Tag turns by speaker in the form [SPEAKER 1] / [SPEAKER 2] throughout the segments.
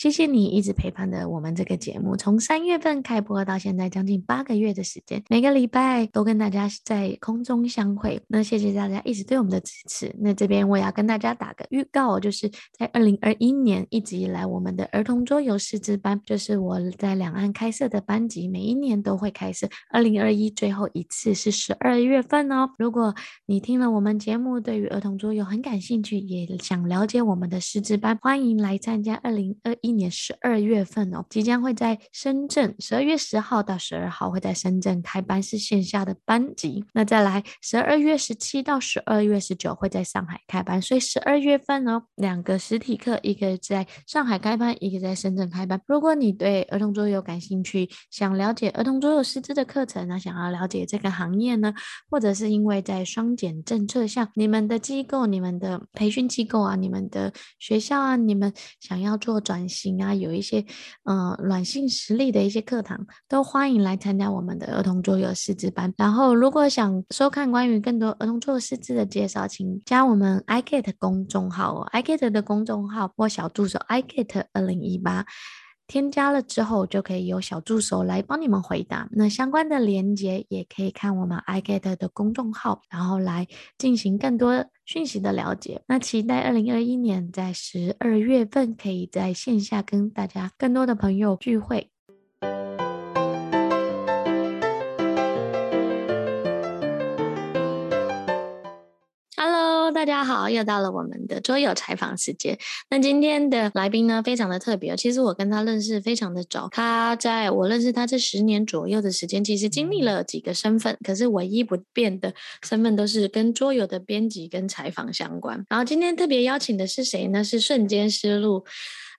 [SPEAKER 1] 谢谢你一直陪伴着我们这个节目，从三月份开播到现在将近八个月的时间，每个礼拜都跟大家在空中相会。那谢谢大家一直对我们的支持。那这边我也要跟大家打个预告，就是在二零二一年一直以来，我们的儿童桌游师资班，就是我在两岸开设的班级，每一年都会开设。二零二一最后一次是十二月份哦。如果你听了我们节目，对于儿童桌游很感兴趣，也想了解我们的师资班，欢迎来参加二零二一今年十二月份哦，即将会在深圳十二月十号到十二号会在深圳开班，是线下的班级。那再来十二月十七到十二月十九会在上海开班，所以十二月份哦，两个实体课，一个在上海开班，一个在深圳开班。如果你对儿童桌游感兴趣，想了解儿童桌游师资的课程呢，想要了解这个行业呢，或者是因为在双减政策下，你们的机构、你们的培训机构啊，你们的学校啊，你们想要做转型啊，有一些嗯、软性实力的一些课堂，都欢迎来参加我们的儿童桌游师资班。然后，如果想收看关于更多儿童桌游师资的介绍，请加我们 iGet 公众号哦，iGet 的公众号或小助手 iGet 二零一八。添加了之后，就可以有小助手来帮你们回答。那相关的连接也可以看我们 iGet 的公众号，然后来进行更多讯息的了解。那期待二零二一年在十二月份可以在线下跟大家更多的朋友聚会。大家好，又到了我们的桌游采访时间。那今天的来宾呢，非常的特别。其实我跟他认识非常的早，他在我认识他这十年左右的时间，其实经历了几个身份，可是唯一不变的身份都是跟桌游的编辑跟采访相关。然后今天特别邀请的是谁呢？是瞬间失路。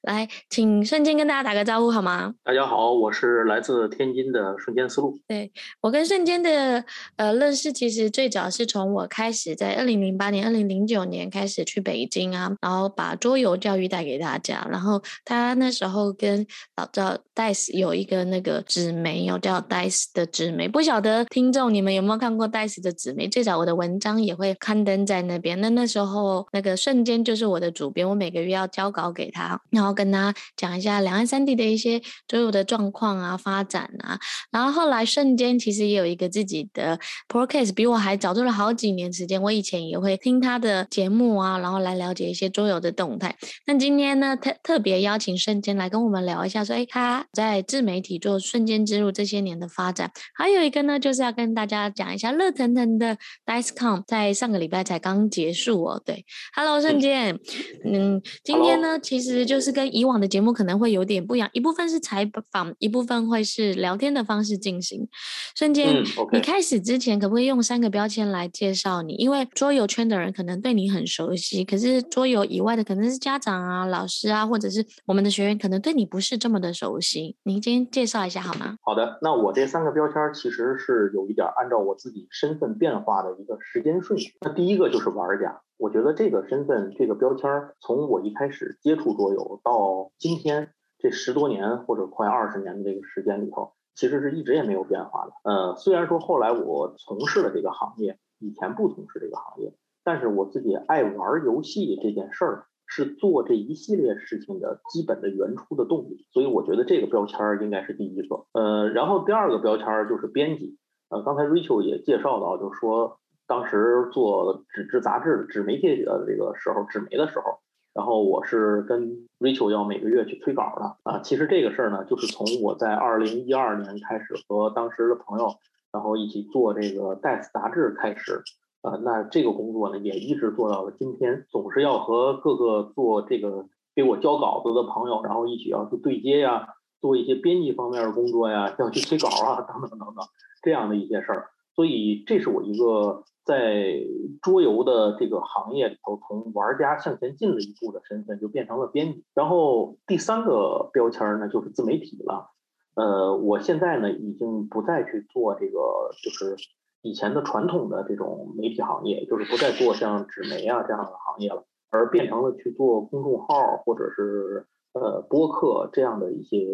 [SPEAKER 1] 来，请瞬间跟大家打个招呼好吗？
[SPEAKER 2] 大家好，我是来自天津的瞬间思路。
[SPEAKER 1] 对，我跟瞬间的呃认识，其实最早是从我开始在二零零八年、二零零九年开始去北京啊，然后把桌游教育带给大家。然后他那时候跟老赵 Dice 有一个那个纸媒，有叫 Dice 的纸媒。不晓得听众你们有没有看过 Dice 的纸媒？最早我的文章也会刊登在那边。那那时候那个瞬间就是我的主编，我每个月要交稿给他，然后。跟他讲一下两岸三地的一些桌游的状况啊、发展啊，然后后来瞬间其实也有一个自己的 podcast，比我还早做了好几年时间。我以前也会听他的节目啊，然后来了解一些桌游的动态。那今天呢，特特别邀请瞬间来跟我们聊一下，说哎，他在自媒体做瞬间之路这些年的发展。还有一个呢，就是要跟大家讲一下热腾腾的 DICECON 在上个礼拜才刚结束哦。对，Hello 瞬间，嗯，今天呢其实就是跟跟以往的节目可能会有点不一样，一部分是采访，一部分会是聊天的方式进行。瞬间，嗯 okay. 你开始之前可不可以用三个标签来介绍你？因为桌游圈的人可能对你很熟悉，可是桌游以外的可能是家长啊、老师啊，或者是我们的学员，可能对你不是这么的熟悉。您先介绍一下好吗？
[SPEAKER 2] 好的，那我这三个标签其实是有一点按照我自己身份变化的一个时间顺序。那第一个就是玩家。我觉得这个身份，这个标签儿，从我一开始接触桌游到今天这十多年或者快二十年的这个时间里头，其实是一直也没有变化的。呃，虽然说后来我从事了这个行业，以前不从事这个行业，但是我自己爱玩游戏这件事儿是做这一系列事情的基本的原初的动力，所以我觉得这个标签儿应该是第一个。呃，然后第二个标签儿就是编辑。呃，刚才 Rachel 也介绍到，就是说。当时做纸质杂志、纸媒体的这个时候，纸媒的时候，然后我是跟 Rachel 要每个月去催稿的啊。其实这个事儿呢，就是从我在二零一二年开始和当时的朋友，然后一起做这个 DICE 杂志开始啊。那这个工作呢，也一直做到了今天，总是要和各个做这个给我交稿子的朋友，然后一起要去对接呀，做一些编辑方面的工作呀，要去催稿啊，等等等等这样的一些事儿。所以这是我一个。在桌游的这个行业里头，从玩家向前进了一步的身份，就变成了编辑。然后第三个标签呢，就是自媒体了。呃，我现在呢，已经不再去做这个，就是以前的传统的这种媒体行业，就是不再做像纸媒啊这样的行业了，而变成了去做公众号或者是呃播客这样的一些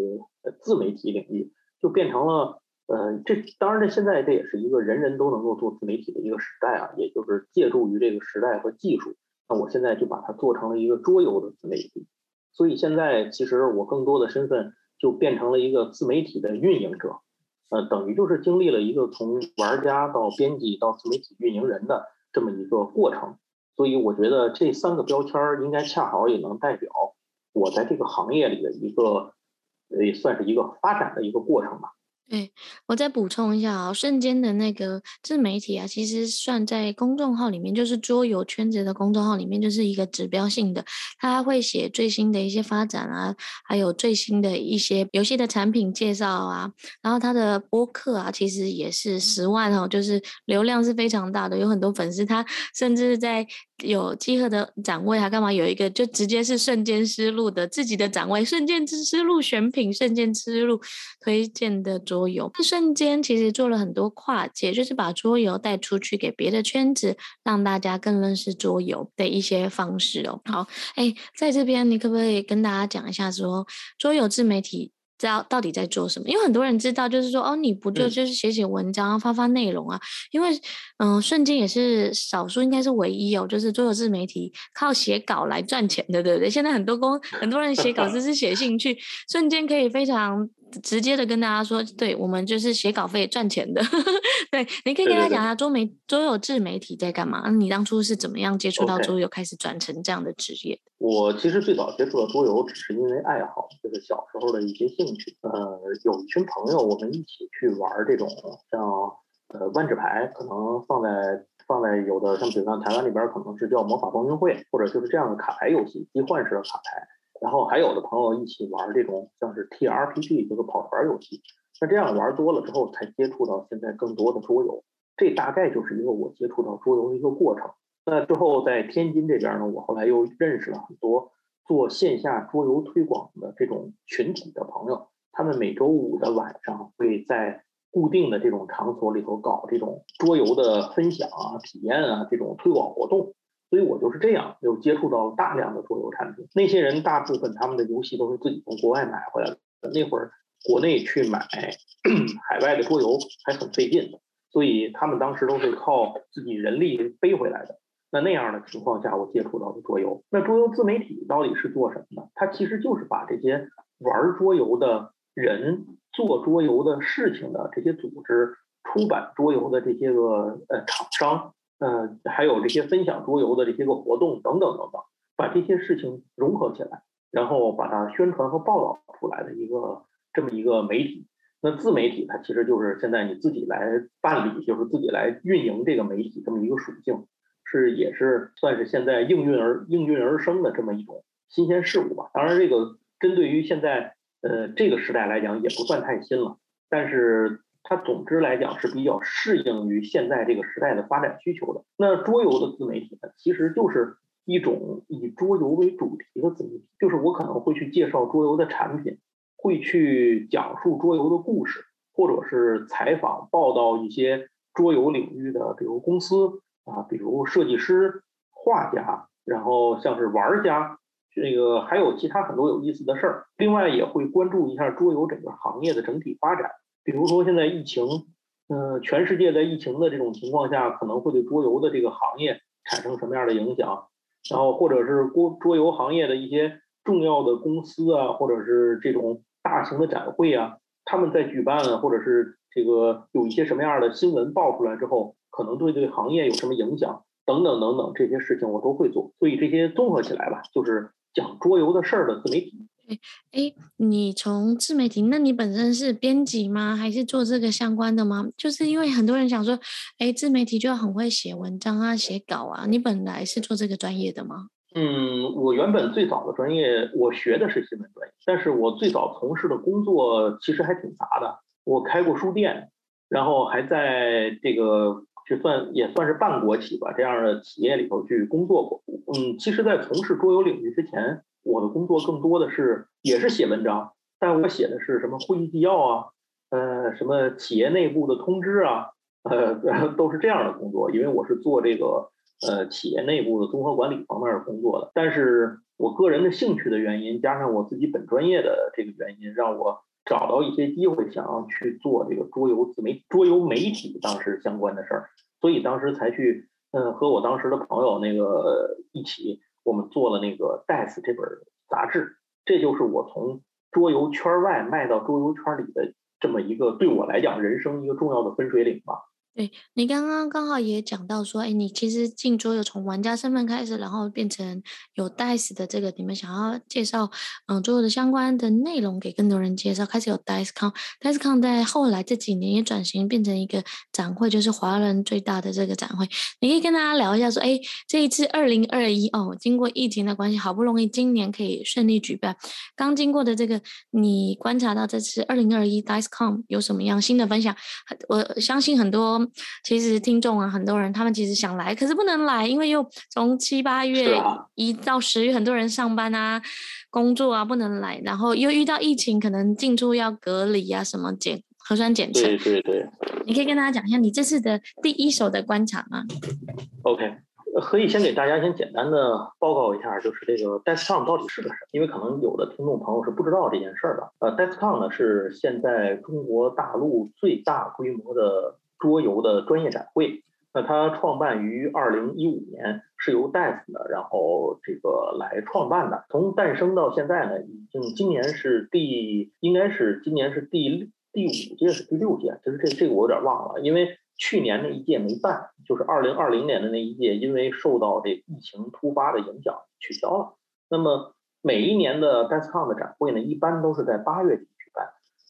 [SPEAKER 2] 自媒体领域，就变成了。呃，这当然，这现在这也是一个人人都能够做自媒体的一个时代啊，也就是借助于这个时代和技术，那我现在就把它做成了一个桌游的自媒体，所以现在其实我更多的身份就变成了一个自媒体的运营者，呃，等于就是经历了一个从玩家到编辑到自媒体运营人的这么一个过程。所以我觉得这三个标签应该恰好也能代表我在这个行业里的一个，也算是一个发展的一个过程吧。
[SPEAKER 1] 对，我再补充一下啊，瞬间的那个自媒体啊，其实算在公众号里面，就是桌游圈子的公众号里面，就是一个指标性的，他会写最新的一些发展啊，还有最新的一些游戏的产品介绍啊，然后他的播客啊，其实也是十万哦，就是流量是非常大的，有很多粉丝，他甚至在。有集合的展位，还干嘛？有一个就直接是瞬间思路的自己的展位，瞬间之思路选品，瞬间思路推荐的桌游。瞬间其实做了很多跨界，就是把桌游带出去给别的圈子，让大家更认识桌游的一些方式哦。好，哎，在这边你可不可以跟大家讲一下，说桌游自媒体？知道到底在做什么？因为很多人知道，就是说，哦，你不就就是写写文章、发发内容啊？因为，嗯、呃，瞬间也是少数，应该是唯一哦，就是做自媒体靠写稿来赚钱的，对不对？现在很多公很多人写稿 只是写兴趣，瞬间可以非常。直接的跟大家说，对，我们就是写稿费赚钱的。对，你可以跟他讲一下周媒周游自媒体在干嘛？你当初是怎么样接触到桌游，开始转成这样的职业.
[SPEAKER 2] 我其实最早接触到桌游，只是因为爱好，就是小时候的一些兴趣。呃，有一群朋友，我们一起去玩这种像呃万智牌，可能放在放在有的像比如像台湾那边可能是叫魔法风云会，或者就是这样的卡牌游戏，集换式的卡牌。然后还有的朋友一起玩这种像是 TRPG 这个跑团游戏，那这样玩多了之后，才接触到现在更多的桌游。这大概就是一个我接触到桌游的一个过程。那之后在天津这边呢，我后来又认识了很多做线下桌游推广的这种群体的朋友，他们每周五的晚上会在固定的这种场所里头搞这种桌游的分享啊、体验啊这种推广活动。所以我就是这样，又接触到大量的桌游产品。那些人大部分他们的游戏都是自己从国外买回来的。那会儿国内去买 海外的桌游还很费劲的，所以他们当时都是靠自己人力背回来的。那那样的情况下，我接触到的桌游，那桌游自媒体到底是做什么呢？它其实就是把这些玩桌游的人、做桌游的事情的这些组织、出版桌游的这些个呃厂商。呃，还有这些分享桌游的这些个活动等等等等，把这些事情融合起来，然后把它宣传和报道出来的一个这么一个媒体。那自媒体它其实就是现在你自己来办理，就是自己来运营这个媒体这么一个属性，是也是算是现在应运而应运而生的这么一种新鲜事物吧。当然，这个针对于现在呃这个时代来讲也不算太新了，但是。它总之来讲是比较适应于现在这个时代的发展需求的。那桌游的自媒体呢，其实就是一种以桌游为主题的自媒体，就是我可能会去介绍桌游的产品，会去讲述桌游的故事，或者是采访报道一些桌游领域的，比如公司啊，比如设计师、画家，然后像是玩家，这个还有其他很多有意思的事儿。另外也会关注一下桌游整个行业的整体发展。比如说现在疫情，嗯、全世界在疫情的这种情况下，可能会对桌游的这个行业产生什么样的影响？然后或者是桌桌游行业的一些重要的公司啊，或者是这种大型的展会啊，他们在举办，或者是这个有一些什么样的新闻爆出来之后，可能对这个行业有什么影响？等等等等这些事情我都会做。所以这些综合起来吧，就是讲桌游的事儿的自媒体。
[SPEAKER 1] 哎哎，你从自媒体，那你本身是编辑吗？还是做这个相关的吗？就是因为很多人想说，哎，自媒体就要很会写文章啊，写稿啊。你本来是做这个专业的吗？
[SPEAKER 2] 嗯，我原本最早的专业，我学的是新闻专业，但是我最早从事的工作其实还挺杂的。我开过书店，然后还在这个就算也算是半国企吧这样的企业里头去工作过。嗯，其实，在从事桌游领域之前。我的工作更多的是也是写文章，但我写的是什么会议纪要啊，呃，什么企业内部的通知啊，呃，都是这样的工作。因为我是做这个呃企业内部的综合管理方面的工作的。但是我个人的兴趣的原因，加上我自己本专业的这个原因，让我找到一些机会，想要去做这个桌游自媒、桌游媒体当时相关的事儿，所以当时才去嗯和我当时的朋友那个一起。我们做了那个《Dice》这本杂志，这就是我从桌游圈外卖到桌游圈里的这么一个对我来讲人生一个重要的分水岭吧。
[SPEAKER 1] 对，你刚刚刚好也讲到说，哎，你其实进桌游从玩家身份开始，然后变成有 DICE 的这个，你们想要介绍嗯桌游的相关的内容给更多人介绍，开始有 DICECon，DICECon 在后来这几年也转型变成一个展会，就是华人最大的这个展会。你可以跟大家聊一下说，哎，这一次二零二一哦，经过疫情的关系，好不容易今年可以顺利举办，刚经过的这个，你观察到这次二零二一 DICECon 有什么样新的分享？我相信很多。其实听众啊，很多人他们其实想来，可是不能来，因为又从七八月一到十月，很多人上班啊、工作啊不能来，然后又遇到疫情，可能进出要隔离啊，什么检核酸检测。
[SPEAKER 2] 对对对。
[SPEAKER 1] 你可以跟大家讲一下你这次的第一手的观察吗
[SPEAKER 2] ？OK，可以先给大家先简单的报告一下，就是这个 DeskCon 到底是个什么？因为可能有的听众朋友是不知道这件事儿的。呃，DeskCon 呢是现在中国大陆最大规模的。桌游的专业展会，那它创办于二零一五年，是由 DICE 的，然后这个来创办的。从诞生到现在呢，已经今年是第，应该是今年是第第五届是第六届，就是这这个我有点忘了，因为去年那一届没办，就是二零二零年的那一届，因为受到这疫情突发的影响取消了。那么每一年的 DICECon 的展会呢，一般都是在八月底。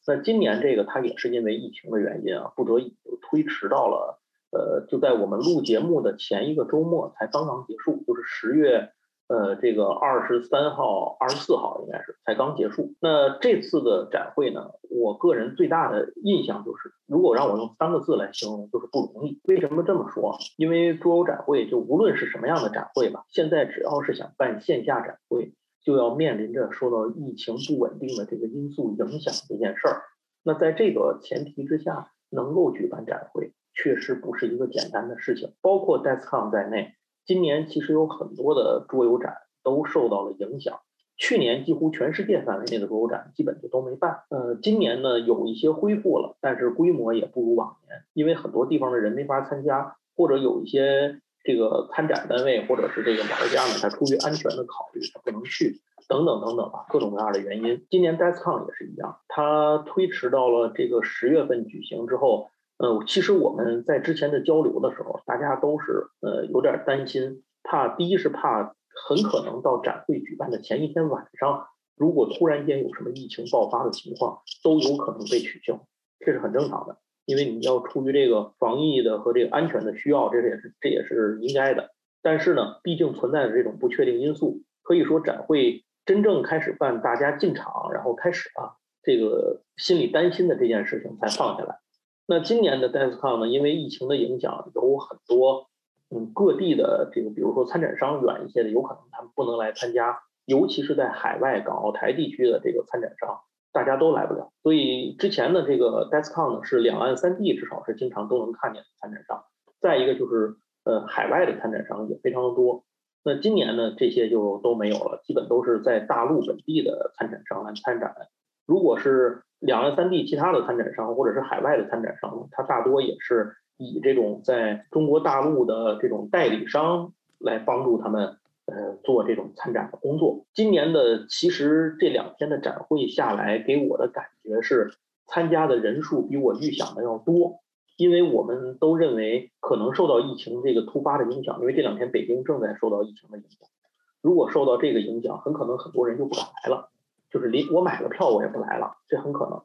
[SPEAKER 2] 那今年这个它也是因为疫情的原因啊，不得已就推迟到了，呃，就在我们录节目的前一个周末才刚刚结束，就是十月，呃，这个二十三号、二十四号应该是才刚结束。那这次的展会呢，我个人最大的印象就是，如果让我用三个字来形容，就是不容易。为什么这么说？因为桌游展会就无论是什么样的展会吧，现在只要是想办线下展会。就要面临着受到疫情不稳定的这个因素影响这件事儿。那在这个前提之下，能够举办展会，确实不是一个简单的事情。包括 DICECon 在内，今年其实有很多的桌游展都受到了影响。去年几乎全世界范围内的桌游展基本就都没办。呃，今年呢有一些恢复了，但是规模也不如往年，因为很多地方的人没法参加，或者有一些。这个参展单位或者是这个玩家呢，他出于安全的考虑，他不能去，等等等等吧，各种各样的原因。今年 DICECon 也是一样，他推迟到了这个十月份举行之后，呃，其实我们在之前的交流的时候，大家都是呃有点担心，怕第一是怕很可能到展会举办的前一天晚上，如果突然间有什么疫情爆发的情况，都有可能被取消，这是很正常的。因为你要出于这个防疫的和这个安全的需要，这也是这也是应该的。但是呢，毕竟存在着这种不确定因素，可以说展会真正开始办，大家进场然后开始啊，这个心里担心的这件事情才放下来。那今年的 DICECon 呢，因为疫情的影响，有很多嗯各地的这个，比如说参展商远一些的，有可能他们不能来参加，尤其是在海外港澳台地区的这个参展商。大家都来不了，所以之前的这个 Descon 呢，是两岸三地至少是经常都能看见的参展商。再一个就是呃海外的参展商也非常的多。那今年呢，这些就都没有了，基本都是在大陆本地的参展商来参展。如果是两岸三地其他的参展商或者是海外的参展商他，大多也是以这种在中国大陆的这种代理商来帮助他们。呃，做这种参展的工作。今年的其实这两天的展会下来，给我的感觉是参加的人数比我预想的要多。因为我们都认为可能受到疫情这个突发的影响，因为这两天北京正在受到疫情的影响。如果受到这个影响，很可能很多人就不敢来了，就是离我买了票我也不来了，这很可能。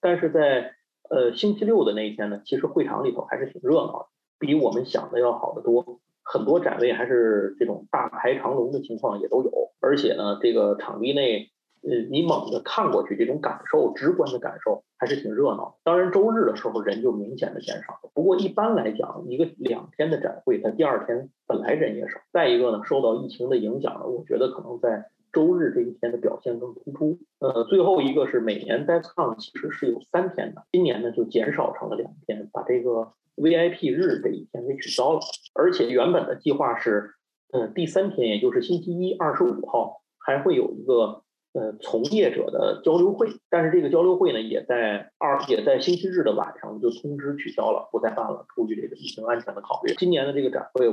[SPEAKER 2] 但是在呃星期六的那一天呢，其实会场里头还是挺热闹的，比我们想的要好得多。很多展位还是这种大排长龙的情况也都有，而且呢，这个场地内，呃，你猛地看过去，这种感受，直观的感受还是挺热闹。当然，周日的时候人就明显的减少了。不过一般来讲，一个两天的展会，它第二天本来人也少。再一个呢，受到疫情的影响呢，我觉得可能在周日这一天的表现更突出。呃，最后一个是每年 DICECon 其实是有三天的，今年呢就减少成了两天，把这个。VIP 日这一天给取消了，而且原本的计划是，嗯，第三天，也就是星期一，二十五号，还会有一个呃，从业者的交流会，但是这个交流会呢，也在二也在星期日的晚上就通知取消了，不再办了，出于这个疫情安全的考虑。今年的这个展会，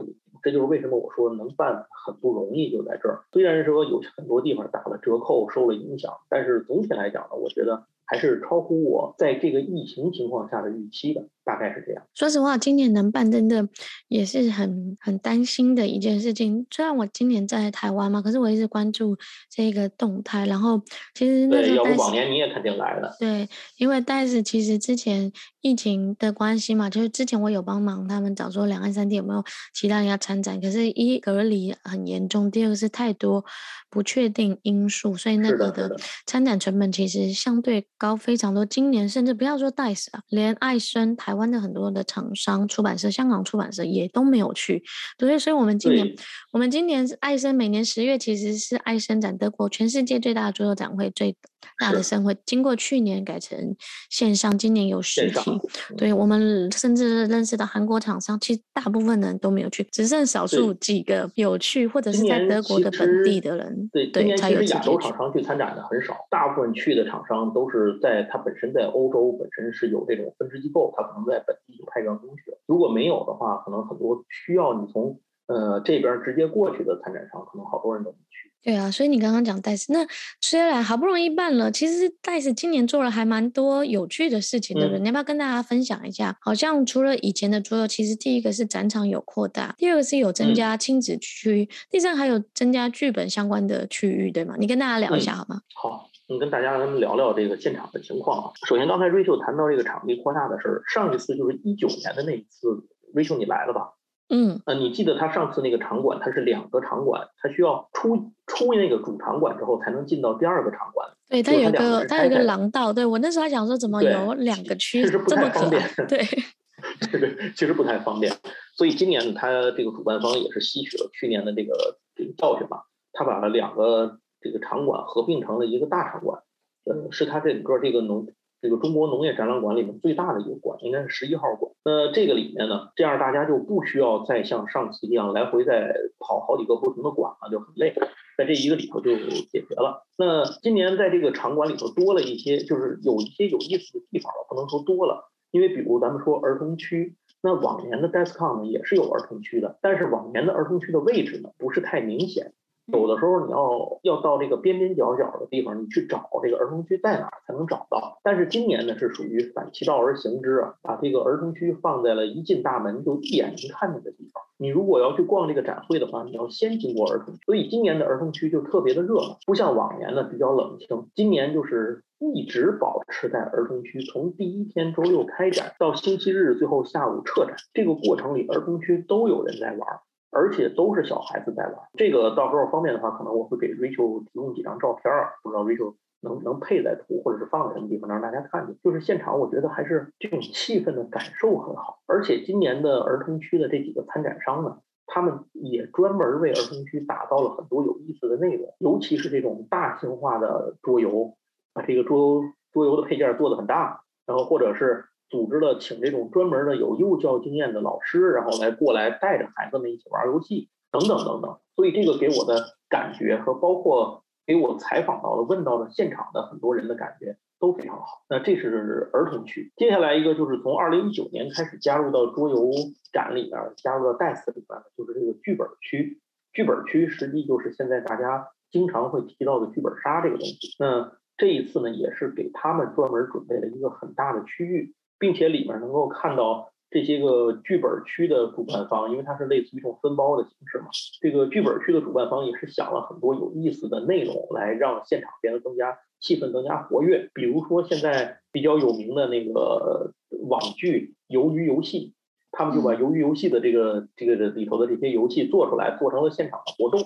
[SPEAKER 2] 这就是为什么我说能办很不容易，就在这儿。虽然说有很多地方打了折扣，受了影响，但是总体来讲呢，我觉得。还是超乎我在这个疫情情况下的预期的，大概是这样。
[SPEAKER 1] 说实话，今年能办真的也是很很担心的一件事情。虽然我今年在台湾嘛，可是我一直关注这个动态。然后其实那
[SPEAKER 2] 对，要不往年你也肯定来了。
[SPEAKER 1] 对，因为但是其实之前疫情的关系嘛，就是之前我有帮忙他们找说两岸三地有没有其他人要参展，可是一隔离很严重，第二个是太多不确定因素，所以那个的参展成本其实相对。高非常多，今年甚至不要说 DICE 啊，连爱生台湾的很多的厂商、出版社、香港出版社也都没有去。对，所以我们今年，我们今年爱生每年十月其实是爱生展，德国全世界最大的桌游展会，最大的盛会。经过去年改成线上，今年有实体。对，我们甚至认识到韩国厂商，其实大部分人都没有去，只剩少数几个有去，或者是在德国的本地的人。
[SPEAKER 2] 对，对，才有亚洲厂商去参展的很少，大部分去的厂商都是。在它本身在欧洲本身是有这种分支机构，它可能在本地就派员工去。如果没有的话，可能很多需要你从呃这边直接过去的参展商，可能好多人都没去。
[SPEAKER 1] 对啊，所以你刚刚讲 DICE，那虽然好不容易办了，其实 DICE 今年做了还蛮多有趣的事情，对不对？你要不要跟大家分享一下？好像除了以前的桌游，其实第一个是展场有扩大，第二个是有增加亲子区，嗯、第三还有增加剧本相关的区域，对吗？你跟大家聊一下好吗？
[SPEAKER 2] 嗯、好。你跟大家聊聊这个现场的情况啊。首先，刚才 Rachel 谈到这个场地扩大的事儿，上一次就是一九年的那一次，Rachel 你来了吧？
[SPEAKER 1] 嗯，
[SPEAKER 2] 呃，你记得他上次那个场馆，它是两个场馆，它需要出出那个主场馆之后，才能进到第二个场馆。
[SPEAKER 1] 对，它有个它有个廊道。对，我那时候还想说，怎么有两个区，
[SPEAKER 2] 其实不太方便。
[SPEAKER 1] 对，
[SPEAKER 2] 这 个其实不太方便。所以今年呢，他这个主办方也是吸取了去年的这个这个教训吧，他把了两个。这个场馆合并成了一个大场馆，呃，是它整个这个农这个中国农业展览馆里面最大的一个馆，应该是十一号馆。那这个里面呢，这样大家就不需要再像上次一样来回再跑好几个不同的馆了，就很累，在这一个里头就解决了。那今年在这个场馆里头多了一些，就是有一些有意思的地方了，不能说多了，因为比如咱们说儿童区，那往年的 DICECON 呢也是有儿童区的，但是往年的儿童区的位置呢不是太明显。有的时候你要要到这个边边角角的地方，你去找这个儿童区在哪儿才能找到。但是今年呢是属于反其道而行之啊，把这个儿童区放在了一进大门就一眼能看见的地方。你如果要去逛这个展会的话，你要先经过儿童，所以今年的儿童区就特别的热闹，不像往年呢比较冷清。今年就是一直保持在儿童区，从第一天周六开展到星期日最后下午撤展，这个过程里儿童区都有人在玩。而且都是小孩子在玩，这个到时候方便的话，可能我会给 Rachel 提供几张照片，不知道 Rachel 能能配在图，或者是放在什么地方，让大家看见。就是现场，我觉得还是这种气氛的感受很好。而且今年的儿童区的这几个参展商呢，他们也专门为儿童区打造了很多有意思的内容，尤其是这种大型化的桌游，把这个桌游桌游的配件做得很大，然后或者是。组织了请这种专门的有幼教经验的老师，然后来过来带着孩子们一起玩游戏，等等等等。所以这个给我的感觉和包括给我采访到的、问到的现场的很多人的感觉都非常好。那这是儿童区，接下来一个就是从二零一九年开始加入到桌游展里边，加入到 DICE 里边的，就是这个剧本区。剧本区实际就是现在大家经常会提到的剧本杀这个东西。那这一次呢，也是给他们专门准备了一个很大的区域。并且里面能够看到这些个剧本区的主办方，因为它是类似于一种分包的形式嘛。这个剧本区的主办方也是想了很多有意思的内容，来让现场变得更加气氛更加活跃。比如说现在比较有名的那个网剧《鱿鱼游戏》，他们就把鱿鱼游戏的这个这个里头的这些游戏做出来，做成了现场的活动，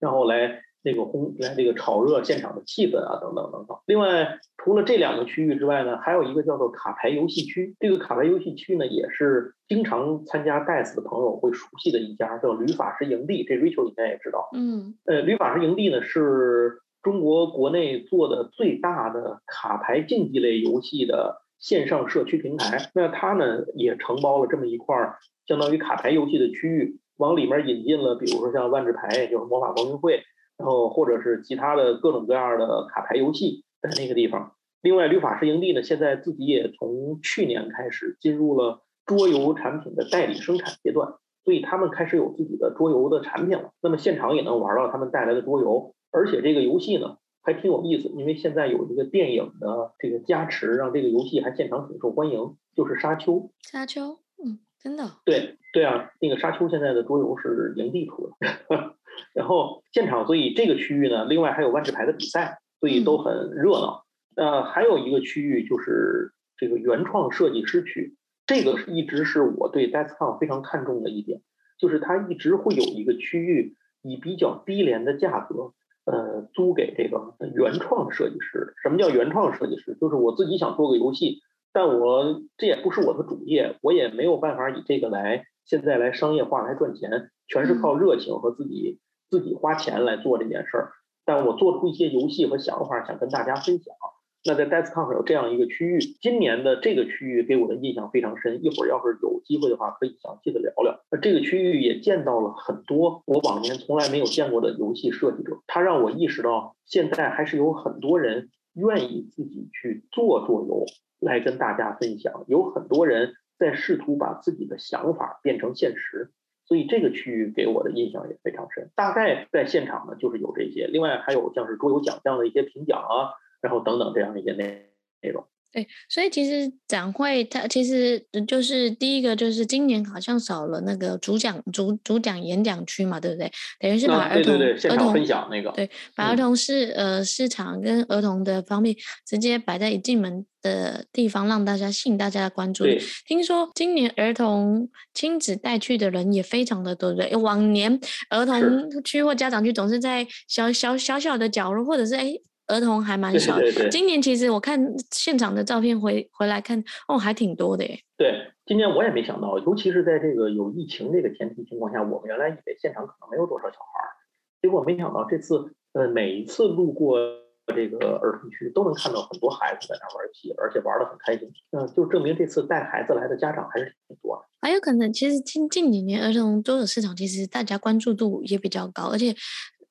[SPEAKER 2] 然后来。那个烘来这个炒热现场的气氛啊，等等等等。另外，除了这两个区域之外呢，还有一个叫做卡牌游戏区。这个卡牌游戏区呢，也是经常参加 DICE 的朋友会熟悉的一家，叫旅法师营地。这 Rachel 应该也知道。
[SPEAKER 1] 嗯。
[SPEAKER 2] 呃，旅法师营地呢，是中国国内做的最大的卡牌竞技类游戏的线上社区平台。那它呢，也承包了这么一块相当于卡牌游戏的区域，往里面引进了，比如说像万智牌，就是魔法光明会。然后或者是其他的各种各样的卡牌游戏在那个地方。另外，绿法师营地呢，现在自己也从去年开始进入了桌游产品的代理生产阶段，所以他们开始有自己的桌游的产品了。那么现场也能玩到他们带来的桌游，而且这个游戏呢还挺有意思，因为现在有一个电影的这个加持，让这个游戏还现场挺受欢迎，就是沙丘。
[SPEAKER 1] 沙丘，真的。
[SPEAKER 2] 对对啊，那个沙丘现在的桌游是营地出的，然后现场，所以这个区域呢，另外还有万智牌的比赛，所以都很热闹。嗯呃，还有一个区域就是这个原创设计师区，这个一直是我对 DESCON 非常看重的一点，就是它一直会有一个区域以比较低廉的价格，呃，租给这个原创设计师。什么叫原创设计师？就是我自己想做个游戏，但我这也不是我的主业，我也没有办法以这个来现在来商业化来赚钱，全是靠热情和自己自己花钱来做这件事儿。但我做出一些游戏和想法，想跟大家分享。那在 DESCON 有这样一个区域，今年的这个区域给我的印象非常深。一会儿要是有机会的话，可以详细的聊聊。那这个区域也见到了很多我往年从来没有见过的游戏设计者，他让我意识到，现在还是有很多人愿意自己去做桌游来跟大家分享，有很多人在试图把自己的想法变成现实。所以这个区域给我的印象也非常深。大概在现场呢，就是有这些，另外还有像是桌游奖项的一些评奖啊。然后等等这样一些内内容。
[SPEAKER 1] 对，所以其实展会它其实就是第一个就是今年好像少了那个主讲主主讲演讲区嘛，对不对？等于是把儿童、
[SPEAKER 2] 啊、对对对现场分享那个
[SPEAKER 1] 对，把儿童市、嗯、呃市场跟儿童的方面直接摆在一进门的地方，让大家吸引大家的关注。听说今年儿童亲子带去的人也非常的多，对不对？往年儿童区或家长区总是在小小小小的角落，或者是哎。儿童还蛮少的，
[SPEAKER 2] 对对对，
[SPEAKER 1] 今年其实我看现场的照片回回来看，哦，还挺多的耶。
[SPEAKER 2] 对，今年我也没想到，尤其是在这个有疫情这个前提情况下，我们原来以为现场可能没有多少小孩儿，结果没想到这次，呃，每一次路过这个儿童区都能看到很多孩子在那玩游戏，而且玩的很开心。嗯，就证明这次带孩子来的家长还是挺多的。
[SPEAKER 1] 还有可能，其实近近几年儿童桌游市场其实大家关注度也比较高，而且。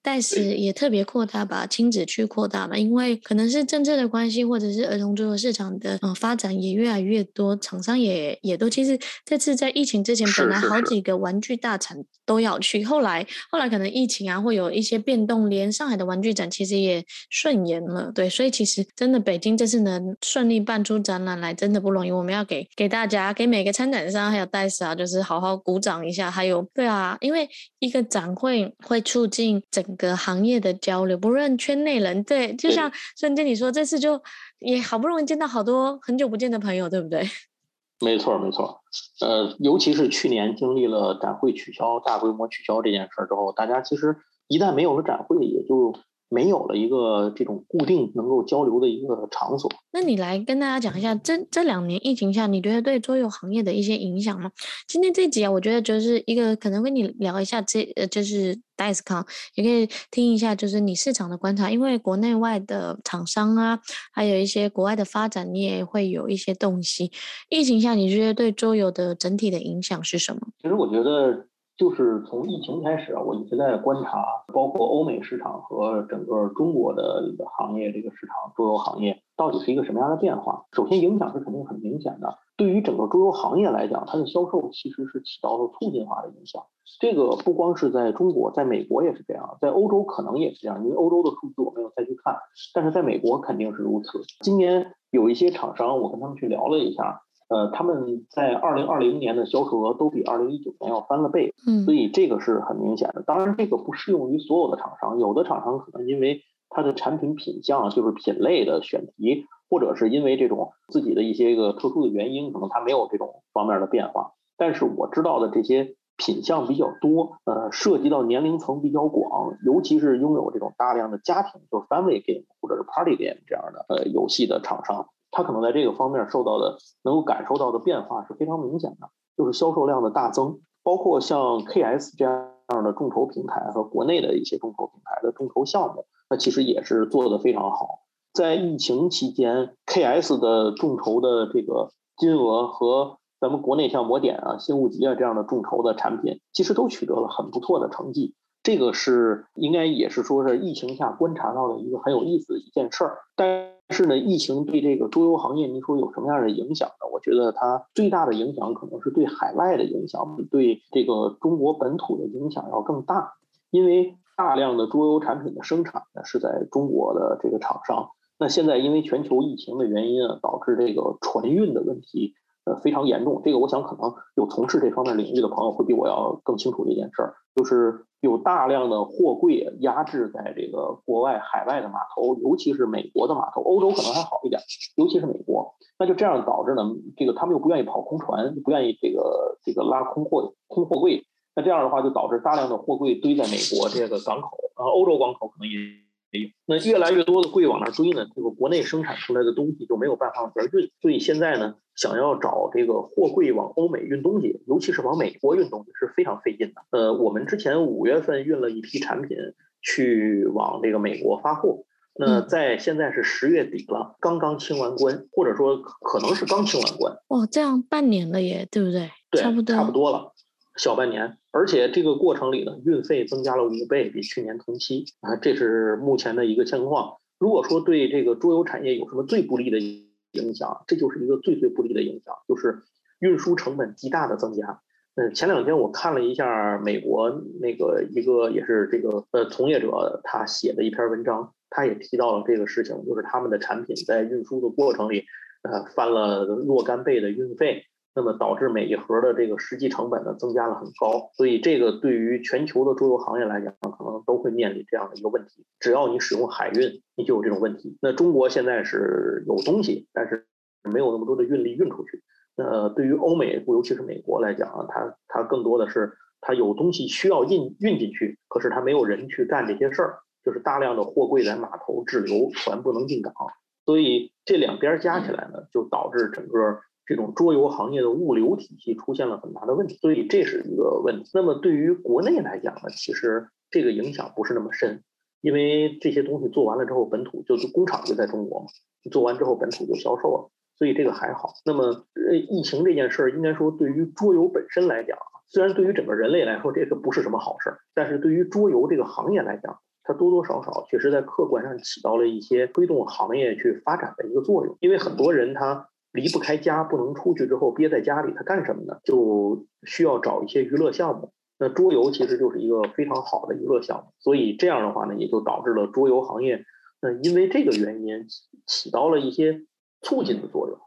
[SPEAKER 1] 但是也特别扩大，吧亲子去扩大嘛，因为可能是政策的关系，或者是儿童桌游市场的嗯发展也越来越多，厂商也也都其实这次在疫情之前，本来好几个玩具大厂都要去，后来后来可能疫情啊会有一些变动，连上海的玩具展其实也顺延了，对，所以其实真的北京这次能顺利办出展览来，真的不容易，我们要给给大家给每个参展商还有戴斯啊，就是好好鼓掌一下，还有对啊，因为一个展会会促进整。整个行业的交流，不论圈内人，对，就像孙经理说，这次就也好不容易见到好多很久不见的朋友，对不对？
[SPEAKER 2] 没错，没错。呃，尤其是去年经历了展会取消、大规模取消这件事儿之后，大家其实一旦没有了展会，也就。没有了一个这种固定能够交流的一个场所。
[SPEAKER 1] 那你来跟大家讲一下，这这两年疫情下，你觉得对桌游行业的一些影响吗？今天这集啊，我觉得就是一个可能跟你聊一下这呃，就是 DICE-CON，也可以听一下，就是你市场的观察，因为国内外的厂商啊，还有一些国外的发展，你也会有一些洞悉。疫情下，你觉得对桌游的整体的影响是什么？
[SPEAKER 2] 其实我觉得。就是从疫情开始啊，我一直在观察，包括欧美市场和整个中国的一个行业，这个市场桌游行业到底是一个什么样的变化？首先，影响是肯定很明显的。对于整个桌游行业来讲，它的销售其实是起到了促进化的影响。这个不光是在中国，在美国也是这样，在欧洲可能也是这样，因为欧洲的数字我没有再去看，但是在美国肯定是如此。今年有一些厂商，我跟他们去聊了一下。呃，他们在二零二零年的销售额都比二零一九年要翻了倍，嗯，所以这个是很明显的。当然，这个不适用于所有的厂商，有的厂商可能因为它的产品品相，就是品类的选题，或者是因为这种自己的一些个特殊的原因，可能它没有这种方面的变化。但是我知道的这些品相比较多，呃，涉及到年龄层比较广，尤其是拥有这种大量的家庭，就是 family game 或者是 party game 这样的呃游戏的厂商。他可能在这个方面受到的、能够感受到的变化是非常明显的，就是销售量的大增，包括像 KS 这样的众筹平台和国内的一些众筹平台的众筹项目，那其实也是做得非常好。在疫情期间，KS 的众筹的这个金额和咱们国内像魔点啊、新物集啊这样的众筹的产品，其实都取得了很不错的成绩。这个是应该也是说是疫情下观察到的一个很有意思的一件事儿。但是呢，疫情对这个桌游行业，你说有什么样的影响呢？我觉得它最大的影响可能是对海外的影响，对这个中国本土的影响要更大，因为大量的桌游产品的生产呢是在中国的这个厂商。那现在因为全球疫情的原因啊，导致这个船运的问题。呃非常严重，这个我想可能有从事这方面领域的朋友会比我要更清楚这件事儿，就是有大量的货柜压制在这个国外海外的码头，尤其是美国的码头，欧洲可能还好一点，尤其是美国，那就这样导致呢，这个他们又不愿意跑空船，不愿意这个这个拉空货空货柜，那这样的话就导致大量的货柜堆在美国这个港口，然后欧洲港口可能也。那越来越多的柜往那堆呢，这个国内生产出来的东西就没有办法往这儿运，所以现在呢，想要找这个货柜往欧美运东西，尤其是往美国运东西是非常费劲的。呃，我们之前五月份运了一批产品去往这个美国发货，那在现在是十月底了，刚刚清完关，或者说可能是刚清完关。
[SPEAKER 1] 哇，这样半年了耶，对不对？
[SPEAKER 2] 对，
[SPEAKER 1] 差不多，
[SPEAKER 2] 差不多了。小半年，而且这个过程里呢，运费增加了五倍，比去年同期啊，这是目前的一个情况。如果说对这个桌游产业有什么最不利的影响，这就是一个最最不利的影响，就是运输成本极大的增加。嗯，前两天我看了一下美国那个一个也是这个呃从业者他写的一篇文章，他也提到了这个事情，就是他们的产品在运输的过程里，呃，翻了若干倍的运费。那么导致每一盒的这个实际成本呢增加了很高，所以这个对于全球的桌游行业来讲，可能都会面临这样的一个问题。只要你使用海运，你就有这种问题。那中国现在是有东西，但是没有那么多的运力运出去。那对于欧美，尤其是美国来讲啊，它它更多的是它有东西需要运运进去，可是它没有人去干这些事儿，就是大量的货柜在码头滞留，船不能进港，所以这两边加起来呢，就导致整个。这种桌游行业的物流体系出现了很大的问题，所以这是一个问题。那么对于国内来讲呢，其实这个影响不是那么深，因为这些东西做完了之后，本土就是工厂就在中国嘛，做完之后本土就销售了，所以这个还好。那么呃，疫情这件事儿，应该说对于桌游本身来讲，虽然对于整个人类来说这个不是什么好事儿，但是对于桌游这个行业来讲，它多多少少确实在客观上起到了一些推动行业去发展的一个作用，因为很多人他。离不开家，不能出去之后憋在家里，他干什么呢？就需要找一些娱乐项目。那桌游其实就是一个非常好的娱乐项目，所以这样的话呢，也就导致了桌游行业，那因为这个原因起到了一些促进的作用。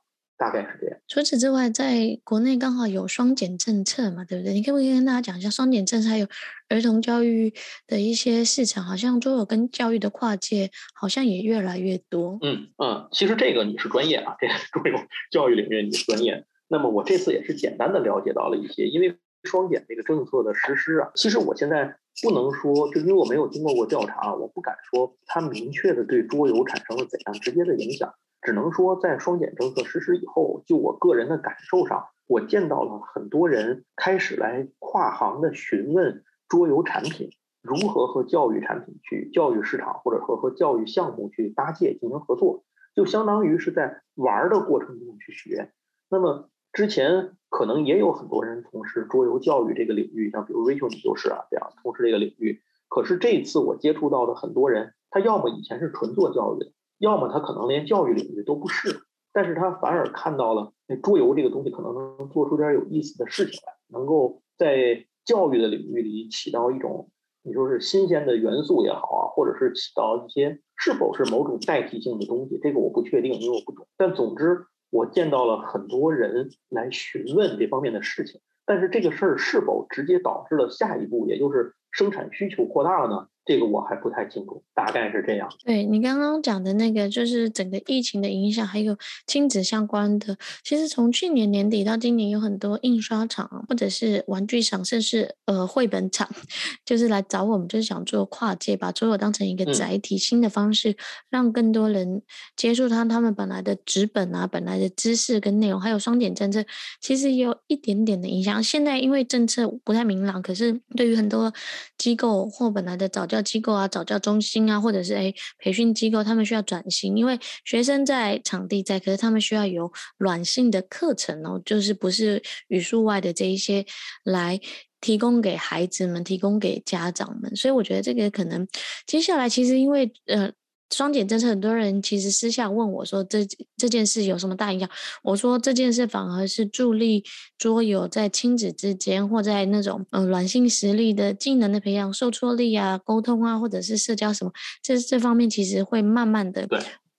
[SPEAKER 2] 大概是这样。
[SPEAKER 1] 除此之外，在国内刚好有双减政策嘛，对不对？你可不可以跟大家讲一下双减政策还有儿童教育的一些市场？好像桌游跟教育的跨界好像也越来越多。
[SPEAKER 2] 嗯嗯，其实这个你是专业啊，这个桌游教育领域你是专业。那么我这次也是简单的了解到了一些，因为双减这个政策的实施啊，其实我现在不能说，就因为我没有经过过调查，我不敢说它明确的对桌游产生了怎样直接的影响。只能说，在双减政策实施以后，就我个人的感受上，我见到了很多人开始来跨行的询问桌游产品如何和教育产品去教育市场，或者说和教育项目去搭界进行合作，就相当于是在玩的过程中去学。那么之前可能也有很多人从事桌游教育这个领域，像比如 Rachel 你就是啊这样从事这个领域。可是这次我接触到的很多人，他要么以前是纯做教育的。要么他可能连教育领域都不是，但是他反而看到了那桌游这个东西可能能做出点有意思的事情来，能够在教育的领域里起到一种你说是新鲜的元素也好啊，或者是起到一些是否是某种代替性的东西，这个我不确定，因为我不懂。但总之，我见到了很多人来询问这方面的事情，但是这个事儿是否直接导致了下一步，也就是生产需求扩大了呢？这个我还不太清楚，大概是这样。
[SPEAKER 1] 对，你刚刚讲的那个，就是整个疫情的影响，还有亲子相关的。其实从去年年底到今年，有很多印刷厂或者是玩具厂，甚至是呃绘本厂，就是来找我们，就是想做跨界，把桌游当成一个载体，新的方式，让更多人接触他他们本来的纸本啊，本来的知识跟内容，还有双减政策，其实也有一点点的影响。现在因为政策不太明朗，可是对于很多机构或本来的早教机构啊，早教中心啊，或者是诶培训机构，他们需要转型，因为学生在场地在，可是他们需要有软性的课程哦，就是不是语数外的这一些来提供给孩子们，提供给家长们。所以我觉得这个可能接下来其实因为呃。双减政策，很多人其实私下问我说这：“这这件事有什么大影响？”我说：“这件事反而是助力桌游在亲子之间，或在那种嗯软性实力的技能的培养，受挫力啊、沟通啊，或者是社交什么，这这方面其实会慢慢的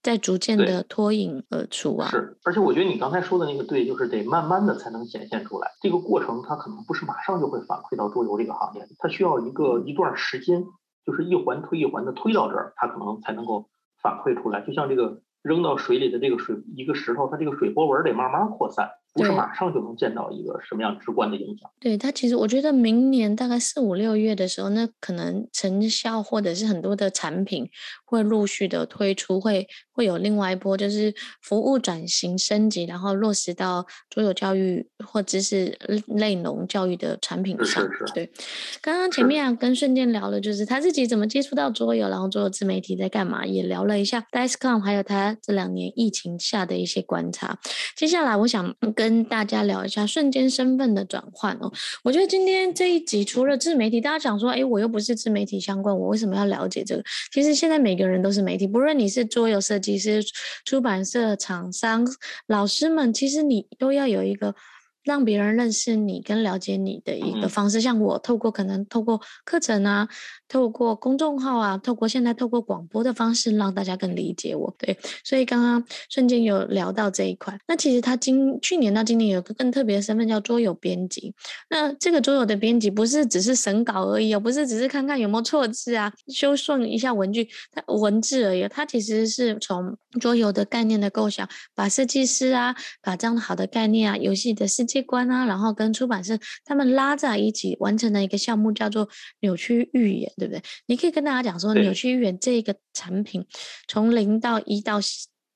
[SPEAKER 1] 在逐渐的脱颖而出啊。”
[SPEAKER 2] 是，而且我觉得你刚才说的那个对，就是得慢慢的才能显现出来。这个过程它可能不是马上就会反馈到桌游这个行业，它需要一个一段时间。就是一环推一环的推到这儿，它可能才能够反馈出来。就像这个扔到水里的这个水一个石头，它这个水波纹得慢慢扩散。不是马上就能见到一个什么样直观的影响。
[SPEAKER 1] 对，它其实我觉得明年大概四五六月的时候，那可能成效或者是很多的产品会陆续的推出，会会有另外一波，就是服务转型升级，然后落实到桌游教育或知识类农教育的产品上。
[SPEAKER 2] 是是是。
[SPEAKER 1] 对，刚刚前面啊跟瞬间聊了，就是他自己怎么接触到桌游，然后桌游自媒体在干嘛，也聊了一下 DICECON 还有他这两年疫情下的一些观察。接下来我想跟跟大家聊一下瞬间身份的转换哦。我觉得今天这一集除了自媒体，大家想说，哎，我又不是自媒体相关，我为什么要了解这个？其实现在每个人都是媒体，不论你是桌游设计师、出版社、厂商、老师们，其实你都要有一个。让别人认识你跟了解你的一个方式，像我透过可能透过课程啊，透过公众号啊，透过现在透过广播的方式，让大家更理解我。对，所以刚刚瞬间有聊到这一块。那其实他今去年到今年有个更特别的身份叫桌游编辑。那这个桌游的编辑不是只是审稿而已，不是只是看看有没有错字啊，修顺一下文具，它文字而已。他其实是从桌游的概念的构想，把设计师啊，把这样的好的概念啊，游戏的世界观啊，然后跟出版社他们拉在一起完成的一个项目，叫做《扭曲预言》，对不对？你可以跟大家讲说，《扭曲预言》这个产品从零到一到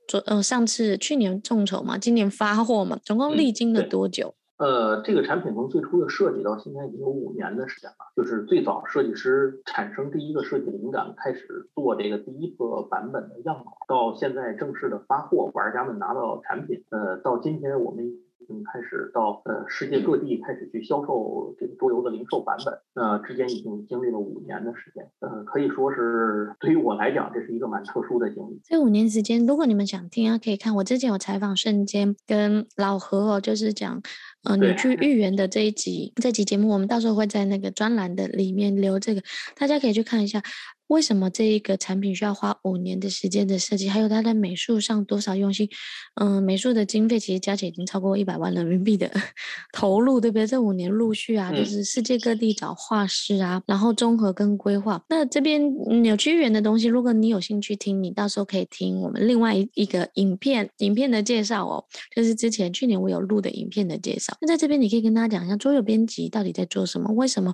[SPEAKER 1] 昨呃上次去年众筹嘛，今年发货嘛，总共历经了多久？
[SPEAKER 2] 呃，这个产品从最初的设计到现在已经有五年的时间了。就是最早设计师产生第一个设计灵感，开始做这个第一个版本的样稿，到现在正式的发货，玩家们拿到产品，呃，到今天我们。嗯，开始到呃世界各地开始去销售这个桌游的零售版本，那之间已经经历了五年的时间，呃，可以说是对于我来讲，这是一个蛮特殊的经历。
[SPEAKER 1] 这五年时间，如果你们想听啊，可以看我之前有采访瞬间跟老何哦，就是讲呃你去豫园的这一集，这集节目我们到时候会在那个专栏的里面留这个，大家可以去看一下。为什么这一个产品需要花五年的时间的设计？还有它在美术上多少用心？嗯，美术的经费其实加起来已经超过一百万人民币的 投入，对不对？这五年陆续啊，就是世界各地找画师啊，然后综合跟规划。那这边扭曲预言的东西，如果你有兴趣听，你到时候可以听我们另外一个影片，影片的介绍哦，就是之前去年我有录的影片的介绍。那在这边你可以跟大家讲一下桌游编辑到底在做什么？为什么？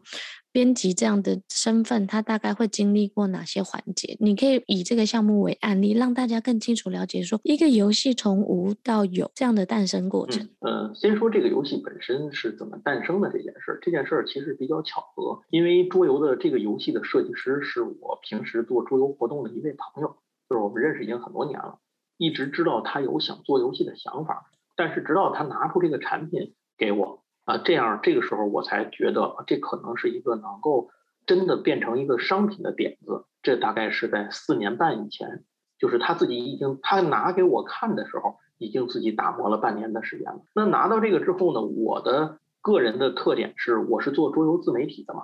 [SPEAKER 1] 编辑这样的身份，他大概会经历过哪些环节？你可以以这个项目为案例，让大家更清楚了解说，一个游戏从无到有这样的诞生过程。
[SPEAKER 2] 嗯，呃，先说这个游戏本身是怎么诞生的这件事儿。这件事儿其实比较巧合，因为桌游的这个游戏的设计师是我平时做桌游活动的一位朋友，就是我们认识已经很多年了，一直知道他有想做游戏的想法，但是直到他拿出这个产品给我。啊，这样这个时候我才觉得这可能是一个能够真的变成一个商品的点子。这大概是在四年半以前，就是他自己已经他拿给我看的时候，已经自己打磨了半年的时间了。那拿到这个之后呢，我的个人的特点是我是做桌游自媒体的嘛，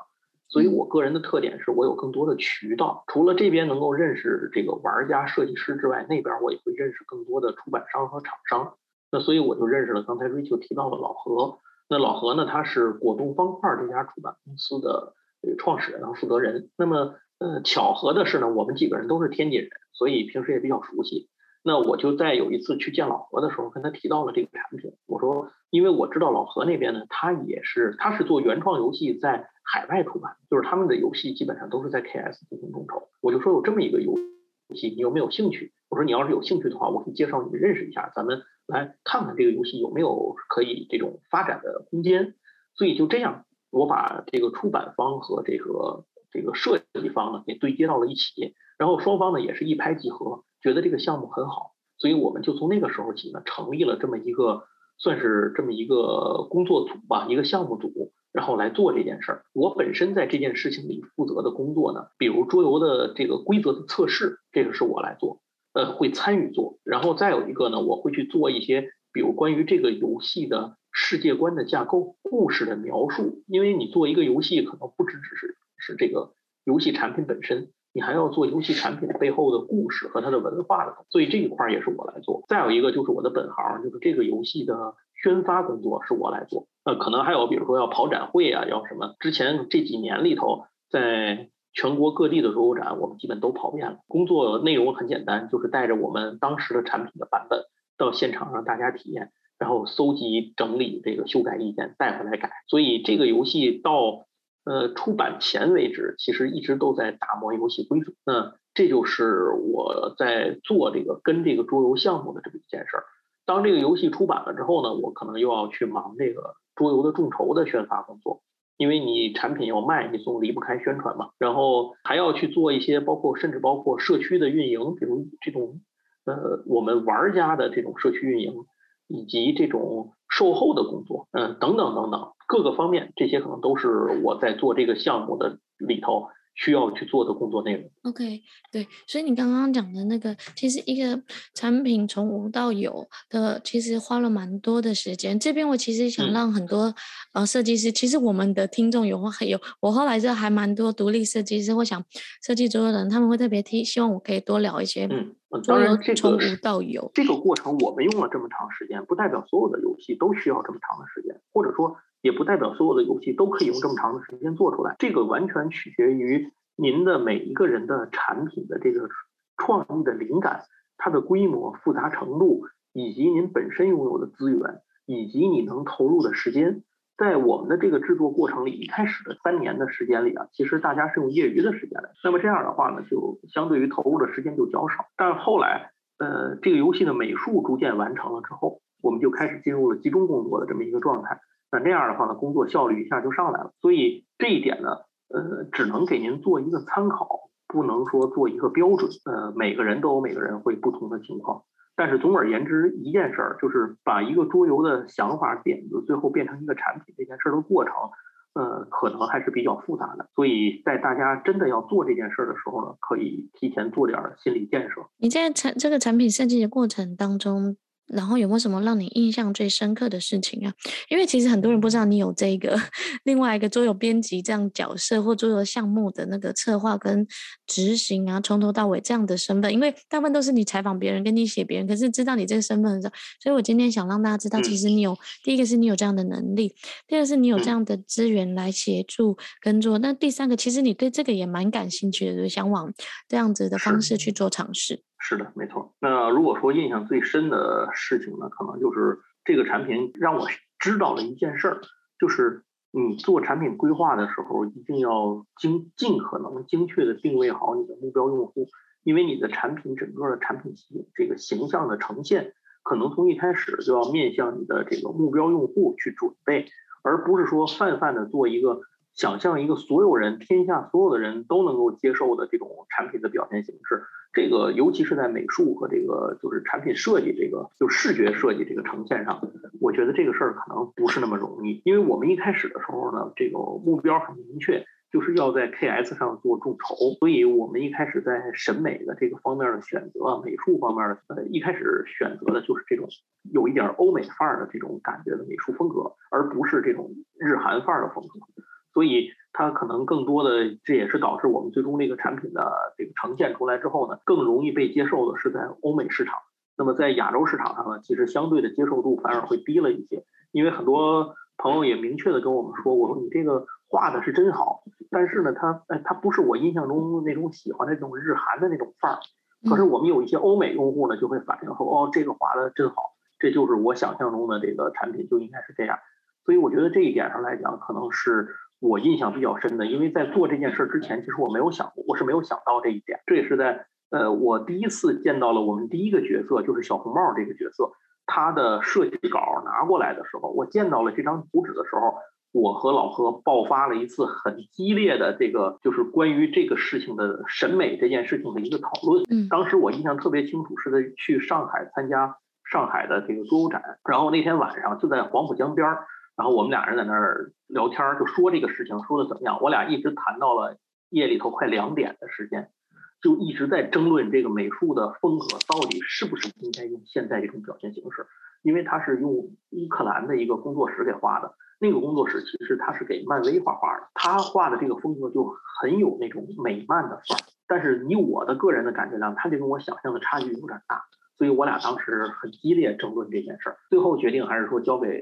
[SPEAKER 2] 所以我个人的特点是我有更多的渠道，除了这边能够认识这个玩家、设计师之外，那边我也会认识更多的出版商和厂商。那所以我就认识了刚才瑞秋提到的老何。那老何呢？他是果冻方块这家出版公司的创始人和负责人。那么，呃，巧合的是呢，我们几个人都是天津人，所以平时也比较熟悉。那我就在有一次去见老何的时候，跟他提到了这个产品。我说，因为我知道老何那边呢，他也是，他是做原创游戏，在海外出版，就是他们的游戏基本上都是在 KS 进行众筹。我就说有这么一个游戏，你有没有兴趣？我说你要是有兴趣的话，我可以介绍你认识一下，咱们。来看看这个游戏有没有可以这种发展的空间，所以就这样，我把这个出版方和这个这个设计方呢给对接到了一起，然后双方呢也是一拍即合，觉得这个项目很好，所以我们就从那个时候起呢成立了这么一个算是这么一个工作组吧，一个项目组，然后来做这件事儿。我本身在这件事情里负责的工作呢，比如桌游的这个规则的测试，这个是我来做，呃，会参与做。然后再有一个呢，我会去做一些，比如关于这个游戏的世界观的架构、故事的描述。因为你做一个游戏，可能不只只是是这个游戏产品本身。你还要做游戏产品背后的故事和它的文化的，所以这一块儿也是我来做。再有一个就是我的本行，就是这个游戏的宣发工作是我来做。呃，可能还有比如说要跑展会啊，要什么？之前这几年里头，在全国各地的桌游展，我们基本都跑遍了。工作内容很简单，就是带着我们当时的产品的版本到现场让大家体验，然后搜集整理这个修改意见带回来改。所以这个游戏到。呃，出版前为止，其实一直都在打磨游戏规则。那这就是我在做这个跟这个桌游项目的这么一件事儿。当这个游戏出版了之后呢，我可能又要去忙这个桌游的众筹的宣发工作，因为你产品要卖，你总离不开宣传嘛。然后还要去做一些，包括甚至包括社区的运营，比如这种呃我们玩家的这种社区运营，以及这种售后的工作，嗯，等等等等。各个方面，这些可能都是我在做这个项目的里头需要去做的工作内容。
[SPEAKER 1] OK，对，所以你刚刚讲的那个，其实一个产品从无到有的，其实花了蛮多的时间。这边我其实想让很多、嗯、呃设计师，其实我们的听众有很有，我后来这还蛮多独立设计师我想设计桌游的人，他们会特别听，希望我可以多聊一些。
[SPEAKER 2] 嗯，当然这个
[SPEAKER 1] 从无到有
[SPEAKER 2] 这个过程，我们用了这么长时间，不代表所有的游戏都需要这么长的时间，或者说。也不代表所有的游戏都可以用这么长的时间做出来，这个完全取决于您的每一个人的产品的这个创意的灵感、它的规模复杂程度，以及您本身拥有的资源，以及你能投入的时间。在我们的这个制作过程里，一开始的三年的时间里啊，其实大家是用业余的时间来，那么这样的话呢，就相对于投入的时间就较少。但后来，呃，这个游戏的美术逐渐完成了之后，我们就开始进入了集中工作的这么一个状态。那那样的话呢，工作效率一下就上来了。所以这一点呢，呃，只能给您做一个参考，不能说做一个标准。呃，每个人都有每个人会不同的情况。但是总而言之，一件事儿就是把一个桌游的想法点子最后变成一个产品这件事儿的过程，呃，可能还是比较复杂的。所以在大家真的要做这件事儿的时候呢，可以提前做点心理建设。
[SPEAKER 1] 你在产这个产品设计的过程当中。然后有没有什么让你印象最深刻的事情啊？因为其实很多人不知道你有这个 另外一个桌游编辑这样角色或桌游项目的那个策划跟执行啊，从头到尾这样的身份。因为大部分都是你采访别人，跟你写别人，可是知道你这个身份的时候。所以我今天想让大家知道，其实你有第一个是你有这样的能力，第二个是你有这样的资源来协助跟做。那第三个，其实你对这个也蛮感兴趣的，就是想往这样子的方式去做尝试。
[SPEAKER 2] 是的，没错。那如果说印象最深的事情呢，可能就是这个产品让我知道了一件事儿，就是你做产品规划的时候，一定要精尽可能精确的定位好你的目标用户，因为你的产品整个的产品这个形象的呈现，可能从一开始就要面向你的这个目标用户去准备，而不是说泛泛的做一个。想象一个所有人、天下所有的人都能够接受的这种产品的表现形式，这个尤其是在美术和这个就是产品设计这个就视觉设计这个呈现上，我觉得这个事儿可能不是那么容易。因为我们一开始的时候呢，这个目标很明确，就是要在 KS 上做众筹，所以我们一开始在审美的这个方面的选择，美术方面的呃一开始选择的就是这种有一点欧美范儿的这种感觉的美术风格，而不是这种日韩范儿的风格。所以它可能更多的，这也是导致我们最终这个产品的这个呈现出来之后呢，更容易被接受的是在欧美市场。那么在亚洲市场上呢，其实相对的接受度反而会低了一些，因为很多朋友也明确的跟我们说，我说你这个画的是真好，但是呢，它哎它不是我印象中那种喜欢的那种日韩的那种范儿。可是我们有一些欧美用户呢，就会反映说，哦，这个画的真好，这就是我想象中的这个产品就应该是这样。所以我觉得这一点上来讲，可能是。我印象比较深的，因为在做这件事之前，其实我没有想过，我是没有想到这一点。这也是在呃，我第一次见到了我们第一个角色，就是小红帽这个角色，他的设计稿拿过来的时候，我见到了这张图纸的时候，我和老何爆发了一次很激烈的这个，就是关于这个事情的审美这件事情的一个讨论。嗯，当时我印象特别清楚，是在去上海参加上海的这个桌游展，然后那天晚上就在黄浦江边儿，然后我们俩人在那儿聊天儿，就说这个事情说的怎么样。我俩一直谈到了夜里头快两点的时间，就一直在争论这个美术的风格到底是不是应该用现在这种表现形式，因为他是用乌克兰的一个工作室给画的。那个工作室其实他是给漫威画画的，他画的这个风格就很有那种美漫的范儿。但是以我的个人的感觉呢，他就跟我想象的差距有点大，所以我俩当时很激烈争论这件事儿。最后决定还是说交给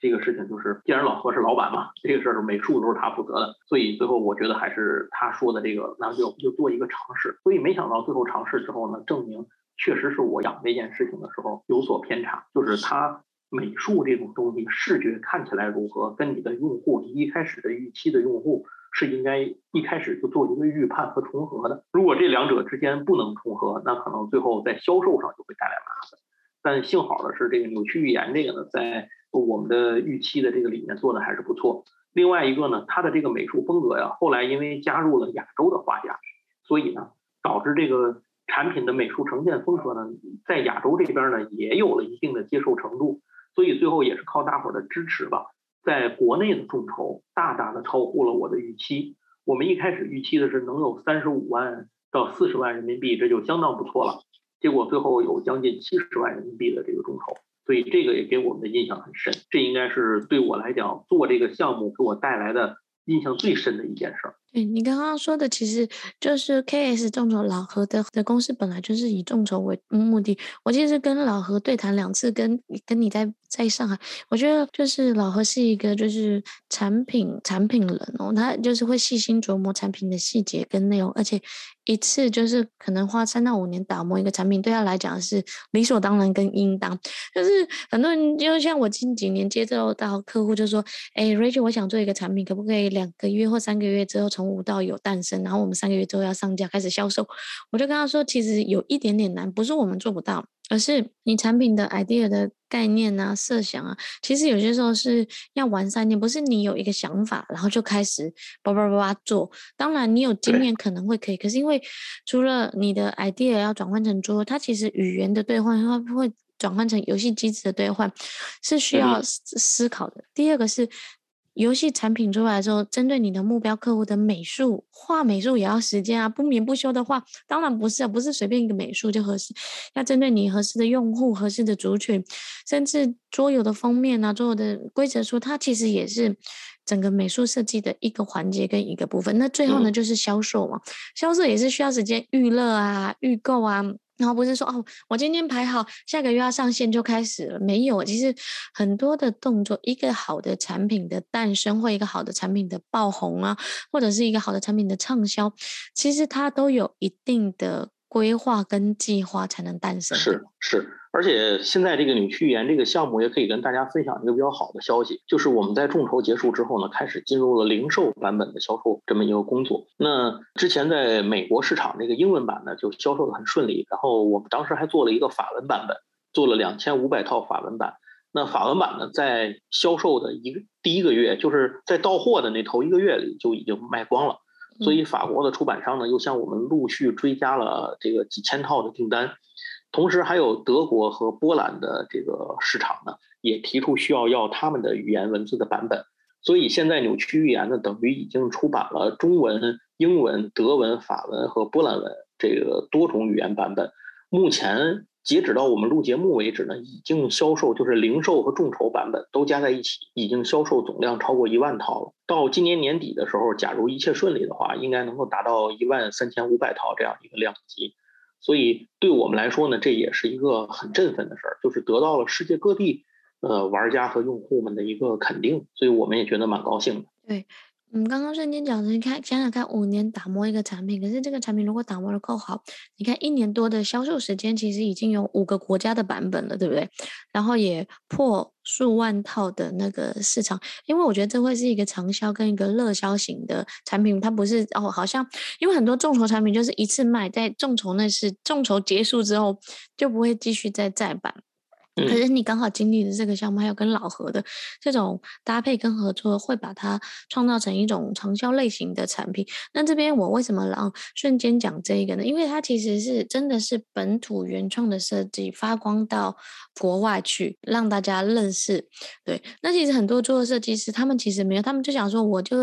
[SPEAKER 2] 这个事情，就是既然老何是老板嘛，这个事儿美术都是他负责的，所以最后我觉得还是他说的这个，那就就做一个尝试。所以没想到最后尝试之后呢，证明确实是我讲这件事情的时候有所偏差，就是他。美术这种东西，视觉看起来如何，跟你的用户一开始的预期的用户是应该一开始就做一个预判和重合的。如果这两者之间不能重合，那可能最后在销售上就会带来麻烦。但幸好的是，这个扭曲预言这个呢，在我们的预期的这个里面做的还是不错。另外一个呢，它的这个美术风格呀，后来因为加入了亚洲的画家，所以呢，导致这个产品的美术呈现风格呢，在亚洲这边呢，也有了一定的接受程度。所以最后也是靠大伙儿的支持吧，在国内的众筹大大的超乎了我的预期。我们一开始预期的是能有三十五万到四十万人民币，这就相当不错了。结果最后有将近七十万人民币的这个众筹，所以这个也给我们的印象很深。这应该是对我来讲做这个项目给我带来的印象最深的一件事儿。
[SPEAKER 1] 对，你刚刚说的，其实就是 KS 众筹老何的的公司本来就是以众筹为目的。我其实跟老何对谈两次，跟跟你在在上海，我觉得就是老何是一个就是产品产品人哦，他就是会细心琢磨产品的细节跟内容，而且一次就是可能花三到五年打磨一个产品，对他来讲是理所当然跟应当。就是很多人就像我近几年接触到客户就说，哎，Rachel，我想做一个产品，可不可以两个月或三个月之后从无到有诞生，然后我们三个月之后要上架开始销售，我就跟他说，其实有一点点难，不是我们做不到，而是你产品的 idea 的概念啊、设想啊，其实有些时候是要完善点，不是你有一个想法，然后就开始叭叭叭叭做。当然你有经验可能会可以，可是因为除了你的 idea 要转换成桌，它其实语言的兑换会会转换成游戏机制的兑换，是需要思考的。第二个是。游戏产品出来之后，针对你的目标客户的美术画美术也要时间啊，不眠不休的画，当然不是啊，不是随便一个美术就合适，要针对你合适的用户、合适的族群，甚至桌游的封面啊，桌游的规则书，它其实也是整个美术设计的一个环节跟一个部分。那最后呢，就是销售嘛，销售也是需要时间预热啊、预购啊。然后不是说哦，我今天排好，下个月要上线就开始了。没有，其实很多的动作，一个好的产品的诞生，或一个好的产品的爆红啊，或者是一个好的产品的畅销，其实它都有一定的规划跟计划才能诞生。
[SPEAKER 2] 是是。而且现在这个扭曲寓言这个项目也可以跟大家分享一个比较好的消息，就是我们在众筹结束之后呢，开始进入了零售版本的销售这么一个工作。那之前在美国市场这个英文版呢就销售的很顺利，然后我们当时还做了一个法文版本，做了两千五百套法文版。那法文版呢，在销售的一个第一个月，就是在到货的那头一个月里就已经卖光了，所以法国的出版商呢又向我们陆续追加了这个几千套的订单。同时，还有德国和波兰的这个市场呢，也提出需要要他们的语言文字的版本。所以现在扭曲预言呢，等于已经出版了中文、英文、德文、法文和波兰文这个多种语言版本。目前截止到我们录节目为止呢，已经销售就是零售和众筹版本都加在一起，已经销售总量超过一万套了。到今年年底的时候，假如一切顺利的话，应该能够达到一万三千五百套这样一个量级。所以对我们来说呢，这也是一个很振奋的事儿，就是得到了世界各地呃玩家和用户们的一个肯定，所以我们也觉得蛮高兴的。
[SPEAKER 1] 对，我们刚刚瞬间讲的，你看想想看，五年打磨一个产品，可是这个产品如果打磨的够好，你看一年多的销售时间，其实已经有五个国家的版本了，对不对？然后也破。数万套的那个市场，因为我觉得这会是一个长销跟一个热销型的产品，它不是哦，好像因为很多众筹产品就是一次卖，在众筹那是众筹结束之后就不会继续再再版。可是你刚好经历的这个项目，还有跟老何的这种搭配跟合作，会把它创造成一种长销类型的产品。那这边我为什么让瞬间讲这一个呢？因为它其实是真的是本土原创的设计，发光到国外去，让大家认识。对，那其实很多做设计师，他们其实没有，他们就想说，我就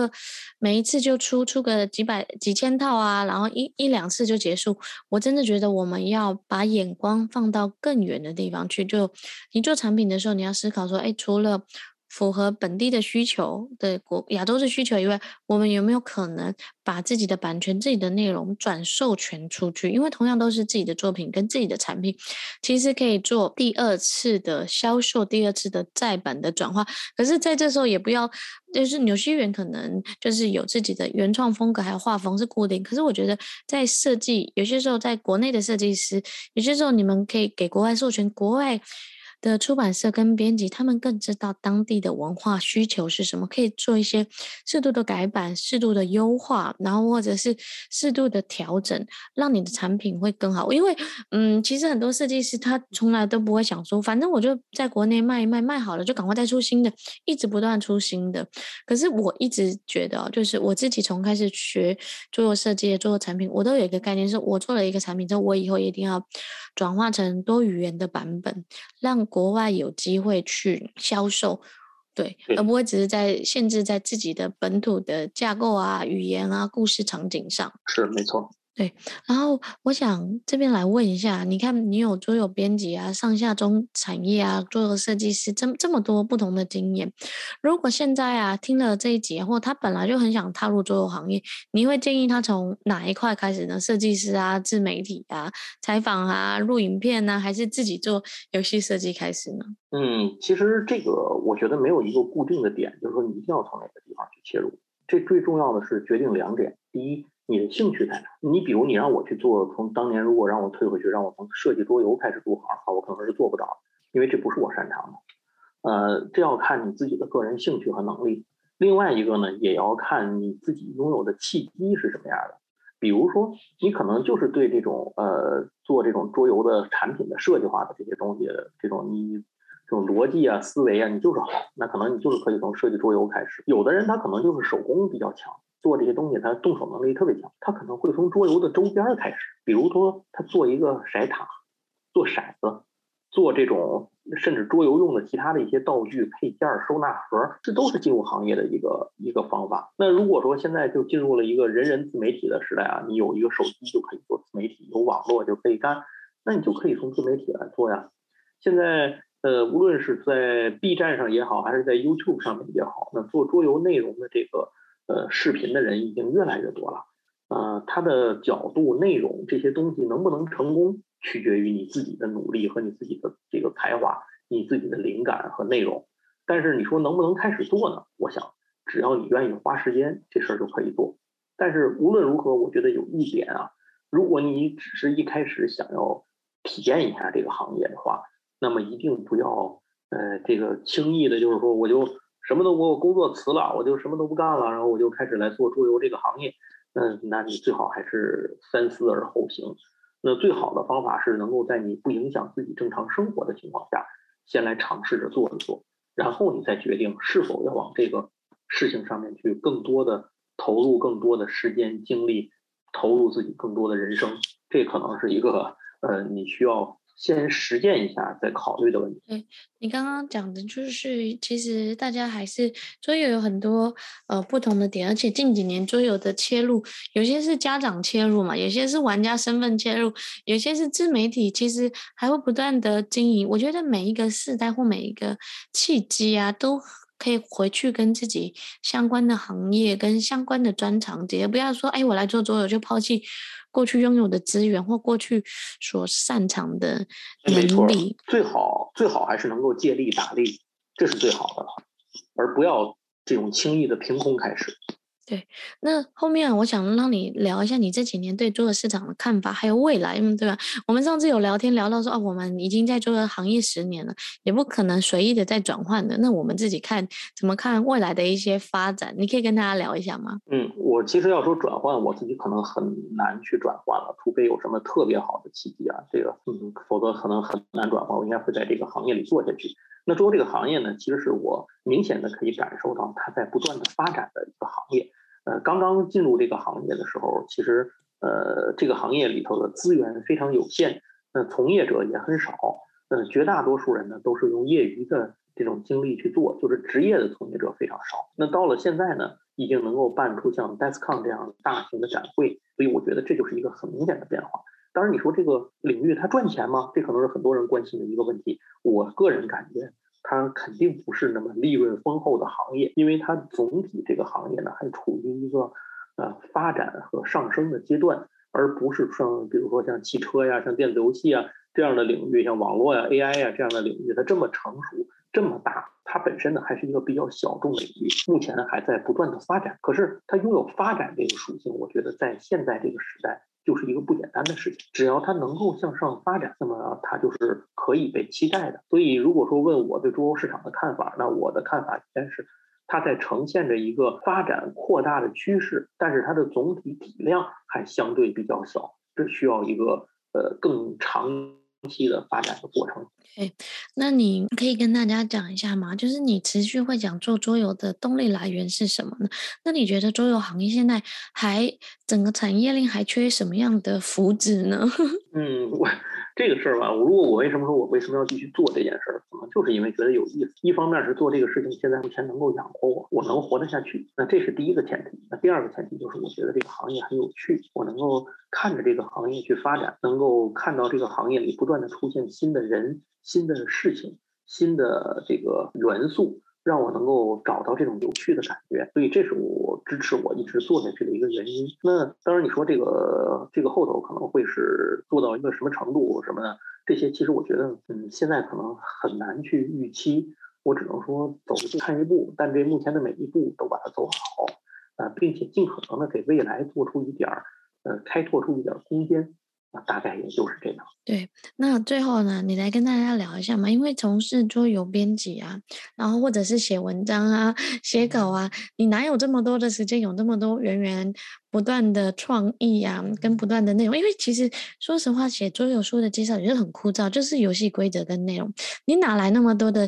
[SPEAKER 1] 每一次就出出个几百几千套啊，然后一一两次就结束。我真的觉得我们要把眼光放到更远的地方去，就。你做产品的时候，你要思考说，哎，除了符合本地的需求的国亚洲的需求以外，我们有没有可能把自己的版权、自己的内容转授权出去？因为同样都是自己的作品跟自己的产品，其实可以做第二次的销售、第二次的再版的转化。可是，在这时候也不要，就是有些人可能就是有自己的原创风格，还有画风是固定。可是我觉得，在设计有些时候，在国内的设计师，有些时候你们可以给国外授权，国外。的出版社跟编辑，他们更知道当地的文化需求是什么，可以做一些适度的改版、适度的优化，然后或者是适度的调整，让你的产品会更好。因为，嗯，其实很多设计师他从来都不会想说，反正我就在国内卖一卖，卖好了就赶快再出新的，一直不断出新的。可是我一直觉得，就是我自己从开始学做设计、做产品，我都有一个概念，是我做了一个产品之后，我以后一定要转化成多语言的版本，让国外有机会去销售，对，而不会只是在限制在自己的本土的架构啊、语言啊、故事场景上。
[SPEAKER 2] 是，没错。
[SPEAKER 1] 对，然后我想这边来问一下，你看你有桌游编辑啊、上下中产业啊、桌游设计师这么这么多不同的经验，如果现在啊听了这一集，或他本来就很想踏入桌游行业，你会建议他从哪一块开始呢？设计师啊、自媒体啊、采访啊、录影片啊，还是自己做游戏设计开始呢？
[SPEAKER 2] 嗯，其实这个我觉得没有一个固定的点，就是说你一定要从哪个地方去切入。这最重要的是决定两点，第一。你的兴趣在哪？你比如你让我去做，从当年如果让我退回去，让我从设计桌游开始入行，好，我可能是做不到，因为这不是我擅长的。呃，这要看你自己的个人兴趣和能力。另外一个呢，也要看你自己拥有的契机是什么样的。比如说，你可能就是对这种呃做这种桌游的产品的设计化的这些东西，这种你这种逻辑啊、思维啊，你就是好，那可能你就是可以从设计桌游开始。有的人他可能就是手工比较强。做这些东西，他动手能力特别强，他可能会从桌游的周边开始，比如说他做一个骰塔，做骰子，做这种甚至桌游用的其他的一些道具、配件、收纳盒，这都是进入行业的一个一个方法。那如果说现在就进入了一个人人自媒体的时代啊，你有一个手机就可以做自媒体，有网络就可以干，那你就可以从自媒体来做呀。现在呃，无论是在 B 站上也好，还是在 YouTube 上面也好，那做桌游内容的这个。呃，视频的人已经越来越多了，呃，他的角度、内容这些东西能不能成功，取决于你自己的努力和你自己的这个才华、你自己的灵感和内容。但是你说能不能开始做呢？我想，只要你愿意花时间，这事儿就可以做。但是无论如何，我觉得有一点啊，如果你只是一开始想要体验一下这个行业的话，那么一定不要呃，这个轻易的，就是说我就。什么都我工作辞了，我就什么都不干了，然后我就开始来做桌游这个行业。嗯，那你最好还是三思而后行。那最好的方法是能够在你不影响自己正常生活的情况下，先来尝试着做一做，然后你再决定是否要往这个事情上面去更多的投入更多的时间精力，投入自己更多的人生。这可能是一个呃，你需要。先实践一下，再考虑的问题。
[SPEAKER 1] 对，你刚刚讲的就是，其实大家还是桌游有很多呃不同的点，而且近几年桌游的切入，有些是家长切入嘛，有些是玩家身份切入，有些是自媒体，其实还会不断的经营。我觉得每一个世代或每一个契机啊，都可以回去跟自己相关的行业跟相关的专长结，不要说哎，我来做桌游就抛弃。过去拥有的资源或过去所擅长的能力，
[SPEAKER 2] 最好最好还是能够借力打力，这是最好的，而不要这种轻易的凭空开始。
[SPEAKER 1] 对，那后面我想让你聊一下你这几年对桌游市场的看法，还有未来，嗯，对吧？我们上次有聊天聊到说，啊，我们已经在桌游行业十年了，也不可能随意的再转换的。那我们自己看怎么看未来的一些发展？你可以跟大家聊一下吗？
[SPEAKER 2] 嗯，我其实要说转换，我自己可能很难去转换了，除非有什么特别好的契机啊，这个，嗯，否则可能很难转换。我应该会在这个行业里做下去。那桌游这个行业呢，其实是我明显的可以感受到它在不断的发展的一个行业。呃，刚刚进入这个行业的时候，其实呃，这个行业里头的资源非常有限，呃，从业者也很少，呃，绝大多数人呢都是用业余的这种精力去做，就是职业的从业者非常少。那到了现在呢，已经能够办出像 DESCON 这样大型的展会，所以我觉得这就是一个很明显的变化。当然，你说这个领域它赚钱吗？这可能是很多人关心的一个问题。我个人感觉。它肯定不是那么利润丰厚的行业，因为它总体这个行业呢还处于一个呃发展和上升的阶段，而不是像比如说像汽车呀、像电子游戏啊这样的领域，像网络呀、AI 呀这样的领域，它这么成熟、这么大，它本身呢还是一个比较小众的领域，目前还在不断的发展。可是它拥有发展这个属性，我觉得在现在这个时代。就是一个不简单的事情，只要它能够向上发展，那么它就是可以被期待的。所以，如果说问我对中欧市场的看法，那我的看法应该是，它在呈现着一个发展扩大的趋势，但是它的总体体量还相对比较小，这需要一个呃更长期的发展的过程。
[SPEAKER 1] 对，那你可以跟大家讲一下吗？就是你持续会讲做桌游的动力来源是什么呢？那你觉得桌游行业现在还整个产业链还缺什么样的福祉呢？
[SPEAKER 2] 嗯，我。这个事儿吧，如果我为什么说我为什么要继续做这件事儿，可能就是因为觉得有意思。一方面是做这个事情，现在目前能够养活我，我能活得下去，那这是第一个前提。那第二个前提就是我觉得这个行业很有趣，我能够看着这个行业去发展，能够看到这个行业里不断的出现新的人、新的事情、新的这个元素。让我能够找到这种有趣的感觉，所以这是我支持我一直做下去的一个原因。那当然，你说这个这个后头可能会是做到一个什么程度什么的，这些其实我觉得，嗯，现在可能很难去预期。我只能说走一步看一步，但这目前的每一步都把它做好，啊，并且尽可能的给未来做出一点儿，呃，开拓出一点空间。大概也就是这样。
[SPEAKER 1] 对，那最后呢，你来跟大家聊一下嘛，因为从事桌游编辑啊，然后或者是写文章啊、写稿啊，你哪有这么多的时间，有这么多源源不断的创意啊，跟不断的内容？因为其实说实话，写桌游书的介绍也是很枯燥，就是游戏规则跟内容，你哪来那么多的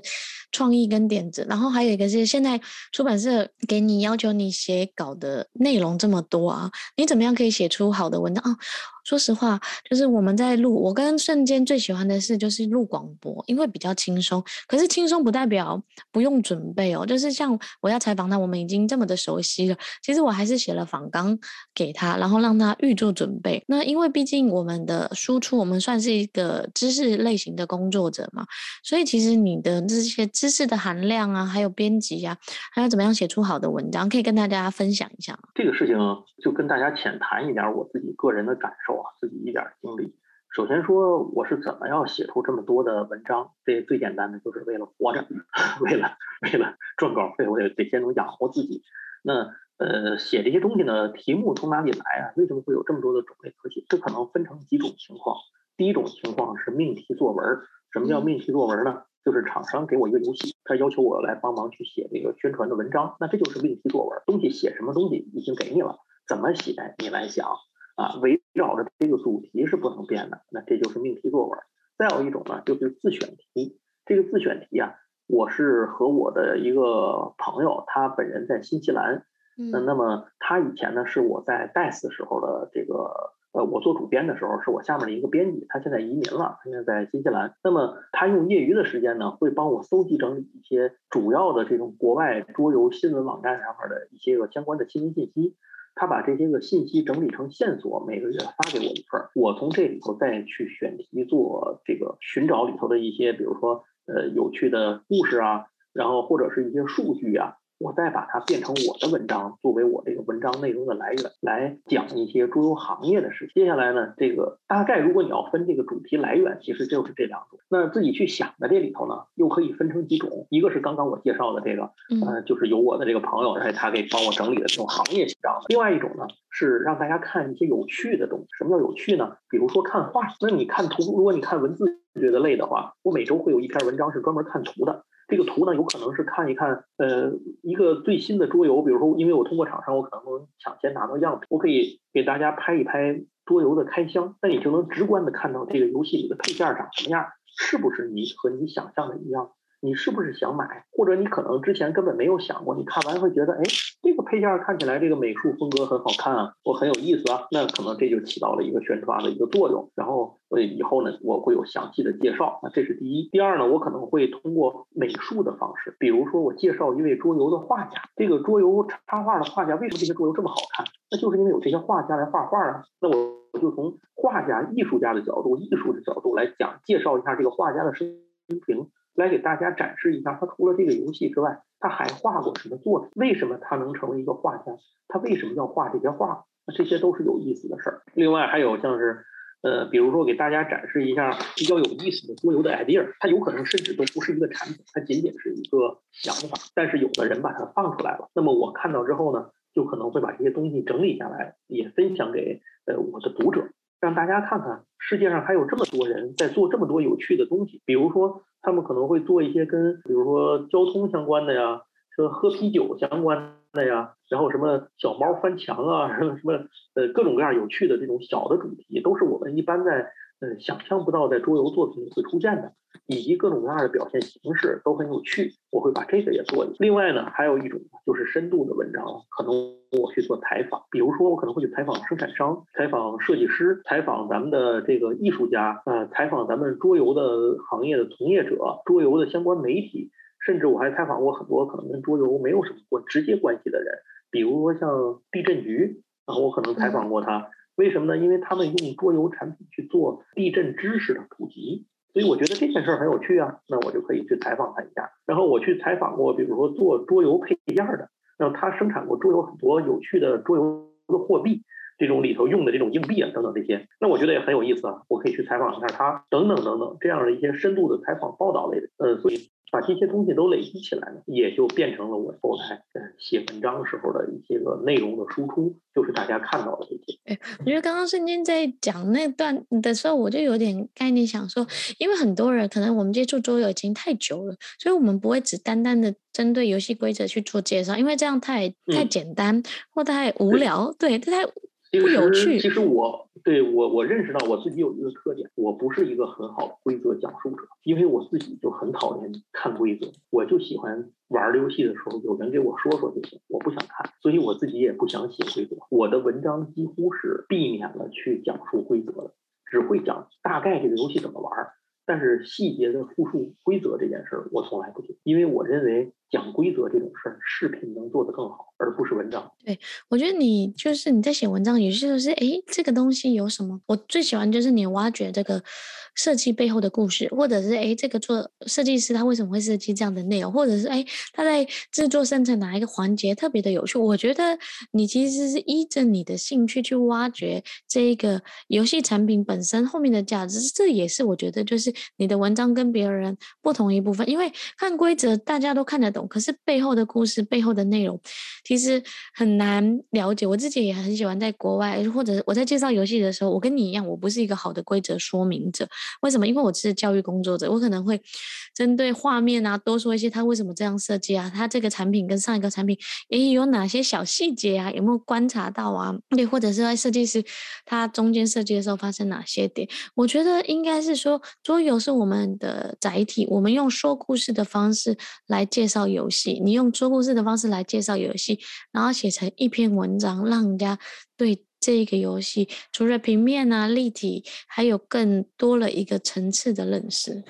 [SPEAKER 1] 创意跟点子？然后还有一个是，现在出版社给你要求你写稿的内容这么多啊，你怎么样可以写出好的文章啊？说实话，就是我们在录，我跟瞬间最喜欢的事就是录广播，因为比较轻松。可是轻松不代表不用准备哦，就是像我要采访他，我们已经这么的熟悉了，其实我还是写了访纲给他，然后让他预做准备。那因为毕竟我们的输出，我们算是一个知识类型的工作者嘛，所以其实你的这些知识的含量啊，还有编辑啊，还有怎么样写出好的文章，可以跟大家分享一下
[SPEAKER 2] 吗。这个事情就跟大家浅谈一点我自己个人的感受啊。自己一点经历。首先说，我是怎么样写出这么多的文章？这最简单的就是为了活着，为了为了赚稿费，我也得先能养活自己。那呃，写这些东西呢，题目从哪里来啊？为什么会有这么多的种类可写？这可能分成几种情况。第一种情况是命题作文。什么叫命题作文呢？就是厂商给我一个游戏，他要求我来帮忙去写这个宣传的文章，那这就是命题作文。东西写什么东西已经给你了，怎么写你来想。啊，围绕着这个主题是不能变的，那这就是命题作文。再有一种呢，就是自选题。这个自选题啊，我是和我的一个朋友，他本人在新西兰，那那么他以前呢是我在 DICE 时候的这个，呃，我做主编的时候是我下面的一个编辑，他现在移民了，他现在在新西兰。那么他用业余的时间呢，会帮我搜集整理一些主要的这种国外桌游新闻网站上面的一些个相关的新闻信息。他把这些个信息整理成线索，每个月发给我一份儿，我从这里头再去选题做这个寻找里头的一些，比如说呃有趣的故事啊，然后或者是一些数据啊，我再把它变成我的文章，作为我这个文章内容的来源，来讲一些桌游行业的事。接下来呢，这个大概如果你要分这个主题来源，其实就是这两种。那自己去想的这里头呢，又可以分成几种，一个是刚刚我介绍的这个，呃，就是由我的这个朋友，而且他给帮我整理的这种行业写照。另外一种呢，是让大家看一些有趣的东西。什么叫有趣呢？比如说看画，那你看图，如果你看文字觉得累的话，我每周会有一篇文章是专门看图的。这个图呢，有可能是看一看，呃，一个最新的桌游，比如说，因为我通过厂商，我可能能抢先拿到样品，我可以给大家拍一拍桌游的开箱，那你就能直观的看到这个游戏里的配件长什么样，是不是你和你想象的一样？你是不是想买？或者你可能之前根本没有想过，你看完会觉得，哎，这个配件看起来这个美术风格很好看啊，我很有意思啊，那可能这就起到了一个宣传的一个作用。然后，所以后呢，我会有详细的介绍。那这是第一。第二呢，我可能会通过美术的方式，比如说我介绍一位桌游的画家，这个桌游插画的画家为什么这些桌游这么好看？那就是因为有这些画家来画画啊。那我我就从画家、艺术家的角度、艺术的角度来讲，介绍一下这个画家的生平。来给大家展示一下，他除了这个游戏之外，他还画过什么作品？为什么他能成为一个画家？他为什么要画这些画？这些都是有意思的事儿。另外还有像是，呃，比如说给大家展示一下比较有意思的桌游的 idea，它有可能甚至都不是一个产品，它仅仅是一个想法，但是有的人把它放出来了。那么我看到之后呢，就可能会把这些东西整理下来，也分享给呃我的读者，让大家看看世界上还有这么多人在做这么多有趣的东西，比如说。他们可能会做一些跟，比如说交通相关的呀，说喝啤酒相关的呀，然后什么小猫翻墙啊，什么什么呃各种各样有趣的这种小的主题，都是我们一般在呃想象不到在桌游作品里会出现的，以及各种各样的表现形式都很有趣。我会把这个也做。另外呢，还有一种就是深度的文章，可能我去做采访，比如说我可能会去采访生产商、采访设计师、采访咱们的这个艺术家，呃，采访咱们桌游的行业的从业者、桌游的相关媒体，甚至我还采访过很多可能跟桌游没有什么过直接关系的人，比如说像地震局，然后我可能采访过他，为什么呢？因为他们用桌游产品去做地震知识的普及。所以我觉得这件事儿很有趣啊，那我就可以去采访他一下。然后我去采访过，比如说做桌游配件的，然后他生产过桌游很多有趣的桌游的货币，这种里头用的这种硬币啊等等这些，那我觉得也很有意思啊，我可以去采访一下他等等等等这样的一些深度的采访报道类的，呃，所以。把这些东西都累积起来呢，也就变成了我后来呃写文章时候的一些个内容的输出，就是大家看到的这些。
[SPEAKER 1] 哎，我觉得刚刚瞬间在讲那段的时候，我就有点概念想说，因为很多人可能我们接触桌游已经太久了，所以我们不会只单单的针对游戏规则去做介绍，因为这样太太简单、嗯、或太无聊，对，这太不有趣。
[SPEAKER 2] 其实我。对我，我认识到我自己有一个特点，我不是一个很好的规则讲述者，因为我自己就很讨厌看规则，我就喜欢玩游戏的时候有人给我说说就行，我不想看，所以我自己也不想写规则。我的文章几乎是避免了去讲述规则的，只会讲大概这个游戏怎么玩。但是细节的复述规则这件事儿，我从来不做，因为我认为讲规则这种事儿，视频能做得更好，而不是文章。
[SPEAKER 1] 对，我觉得你就是你在写文章，有些时候是哎，这个东西有什么？我最喜欢就是你挖掘这个设计背后的故事，或者是哎，这个做设计师他为什么会设计这样的内容，或者是哎，他在制作生产哪一个环节特别的有趣。我觉得你其实是依着你的兴趣去挖掘这一个游戏产品本身后面的价值，这也是我觉得就是。你的文章跟别人不同一部分，因为看规则大家都看得懂，可是背后的故事、背后的内容其实很难了解。我自己也很喜欢在国外，或者我在介绍游戏的时候，我跟你一样，我不是一个好的规则说明者。为什么？因为我是教育工作者，我可能会针对画面啊多说一些，他为什么这样设计啊？他这个产品跟上一个产品诶有哪些小细节啊？有没有观察到啊？对，或者是在设计师他中间设计的时候发生哪些点？我觉得应该是说桌游是我们的载体，我们用说故事的方式来介绍游戏，你用说故事的方式来介绍游戏，然后写成一篇文章，让人家对这个游戏除了平面啊、立体，还有更多了一个层次的认识。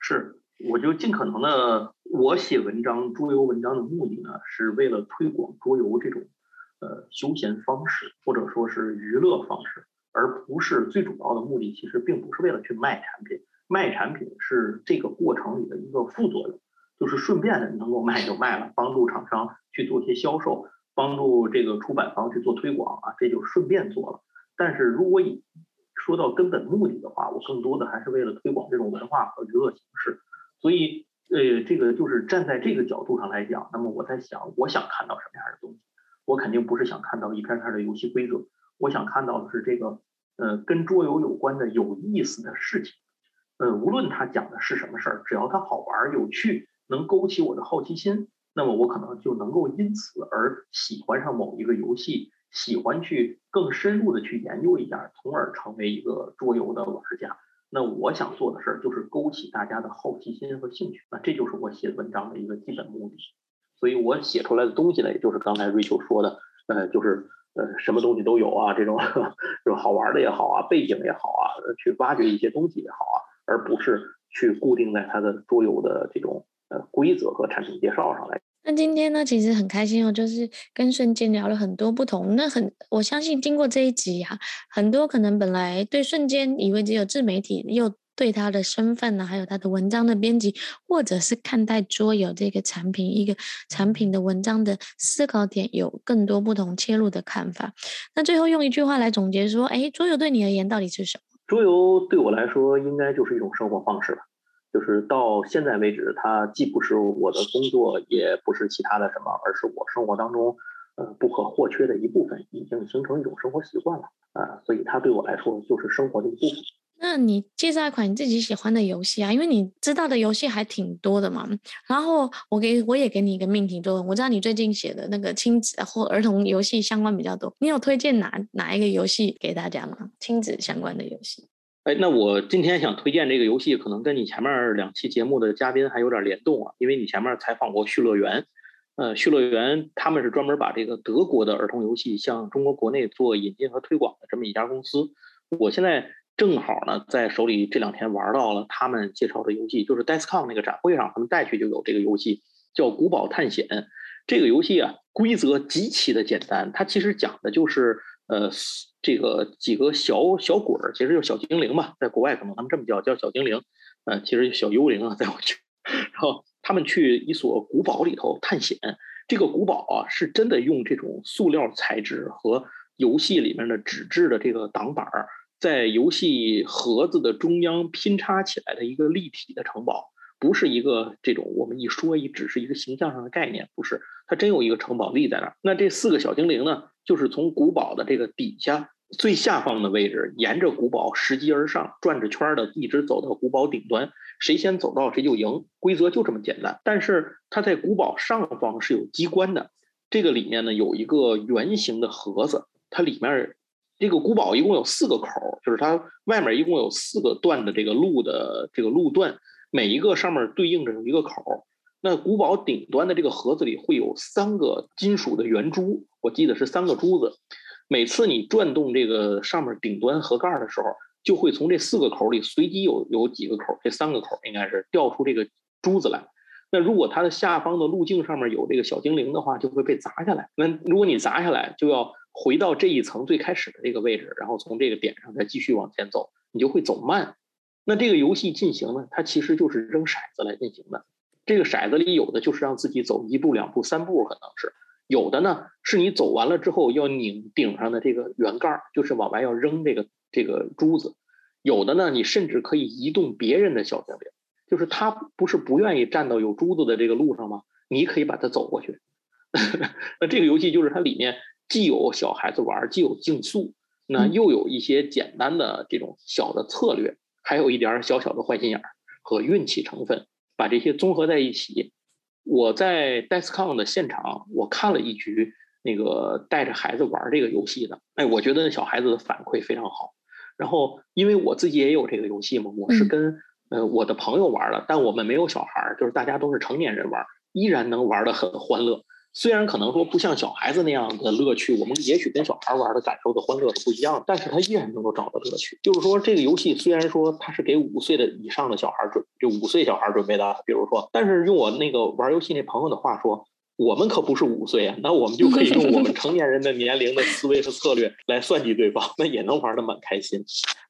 [SPEAKER 2] 是，我就尽可能的，我写文章、桌游文章的目的呢，是为了推广桌游这种呃休闲方式，或者说是娱乐方式。而不是最主要的目的，其实并不是为了去卖产品，卖产品是这个过程里的一个副作用。就是顺便能够卖就卖了，帮助厂商去做一些销售，帮助这个出版方去做推广啊，这就顺便做了。但是如果以说到根本目的的话，我更多的还是为了推广这种文化和娱乐形式。所以，呃，这个就是站在这个角度上来讲，那么我在想，我想看到什么样的东西？我肯定不是想看到一篇篇的游戏规则，我想看到的是这个，呃，跟桌游有关的有意思的事情。呃，无论他讲的是什么事儿，只要它好玩有趣，能勾起我的好奇心，那么我可能就能够因此而喜欢上某一个游戏，喜欢去更深入的去研究一下，从而成为一个桌游的玩家。那我想做的事儿就是勾起大家的好奇心和兴趣，那这就是我写文章的一个基本目的。所以我写出来的东西呢，也就是刚才瑞秋说的，呃，就是呃，什么东西都有啊，这种就好玩的也好啊，背景也好啊，去挖掘一些东西也好啊。而不是去固定在它的桌游的这种呃规则和产品介绍上来。
[SPEAKER 1] 那今天呢，其实很开心哦，就是跟瞬间聊了很多不同。那很，我相信经过这一集啊，很多可能本来对瞬间以为只有自媒体，又对他的身份呢，还有他的文章的编辑，或者是看待桌游这个产品一个产品的文章的思考点，有更多不同切入的看法。那最后用一句话来总结说，哎，桌游对你而言到底是什么？
[SPEAKER 2] 桌游对我来说应该就是一种生活方式吧，就是到现在为止，它既不是我的工作，也不是其他的什么，而是我生活当中呃不可或缺的一部分，已经形成一种生活习惯了啊，所以它对我来说就是生活的一部分。
[SPEAKER 1] 那你介绍一款你自己喜欢的游戏啊，因为你知道的游戏还挺多的嘛。然后我给我也给你一个命题作文，我知道你最近写的那个亲子或儿童游戏相关比较多，你有推荐哪哪一个游戏给大家吗？亲子相关的游戏？
[SPEAKER 2] 哎，那我今天想推荐这个游戏，可能跟你前面两期节目的嘉宾还有点联动啊，因为你前面采访过旭乐园，呃，旭乐园他们是专门把这个德国的儿童游戏向中国国内做引进和推广的这么一家公司，我现在。正好呢，在手里这两天玩到了他们介绍的游戏，就是 DICECON 那个展会上他们带去就有这个游戏，叫《古堡探险》。这个游戏啊，规则极其的简单，它其实讲的就是呃，这个几个小小鬼儿，其实就是小精灵嘛，在国外可能他们这么叫，叫小精灵，呃，其实小幽灵啊，在我去，然后他们去一所古堡里头探险。这个古堡啊，是真的用这种塑料材质和游戏里面的纸质的这个挡板儿。在游戏盒子的中央拼插起来的一个立体的城堡，不是一个这种我们一说一只是一个形象上的概念，不是，它真有一个城堡立在那儿。那这四个小精灵呢，就是从古堡的这个底下最下方的位置，沿着古堡拾级而上，转着圈的一直走到古堡顶端，谁先走到谁就赢。规则就这么简单。但是它在古堡上方是有机关的，这个里面呢有一个圆形的盒子，它里面。这个古堡一共有四个口，就是它外面一共有四个段的这个路的这个路段，每一个上面对应着一个口。那古堡顶端的这个盒子里会有三个金属的圆珠，我记得是三个珠子。每次你转动这个上面顶端盒盖的时候，就会从这四个口里随机有有几个口，这三个口应该是掉出这个珠子来。那如果它的下方的路径上面有这个小精灵的话，就会被砸下来。那如果你砸下来，就要。回到这一层最开始的这个位置，然后从这个点上再继续往前走，你就会走慢。那这个游戏进行呢，它其实就是扔骰子来进行的。这个骰子里有的就是让自己走一步、两步、三步，可能是有的呢，是你走完了之后要拧顶上的这个圆盖，就是往外要扔这个这个珠子。有的呢，你甚至可以移动别人的小精灵，就是他不是不愿意站到有珠子的这个路上吗？你可以把它走过去。那这个游戏就是它里面。既有小孩子玩，既有竞速，那又有一些简单的这种小的策略，还有一点小小的坏心眼儿和运气成分，把这些综合在一起。我在 Descon 的现场，我看了一局那个带着孩子玩这个游戏的，哎，我觉得那小孩子的反馈非常好。然后，因为我自己也有这个游戏嘛，我是跟呃我的朋友玩的，但我们没有小孩，就是大家都是成年人玩，依然能玩得很欢乐。虽然可能说不像小孩子那样的乐趣，我们也许跟小孩玩的感受的欢乐是不一样的，但是他依然能够找到乐趣。就是说，这个游戏虽然说它是给五岁的以上的小孩准，就五岁小孩准备的，比如说，但是用我那个玩游戏那朋友的话说，我们可不是五岁啊，那我们就可以用我们成年人的年龄的思维和策略来算计对方，那也能玩得蛮开心。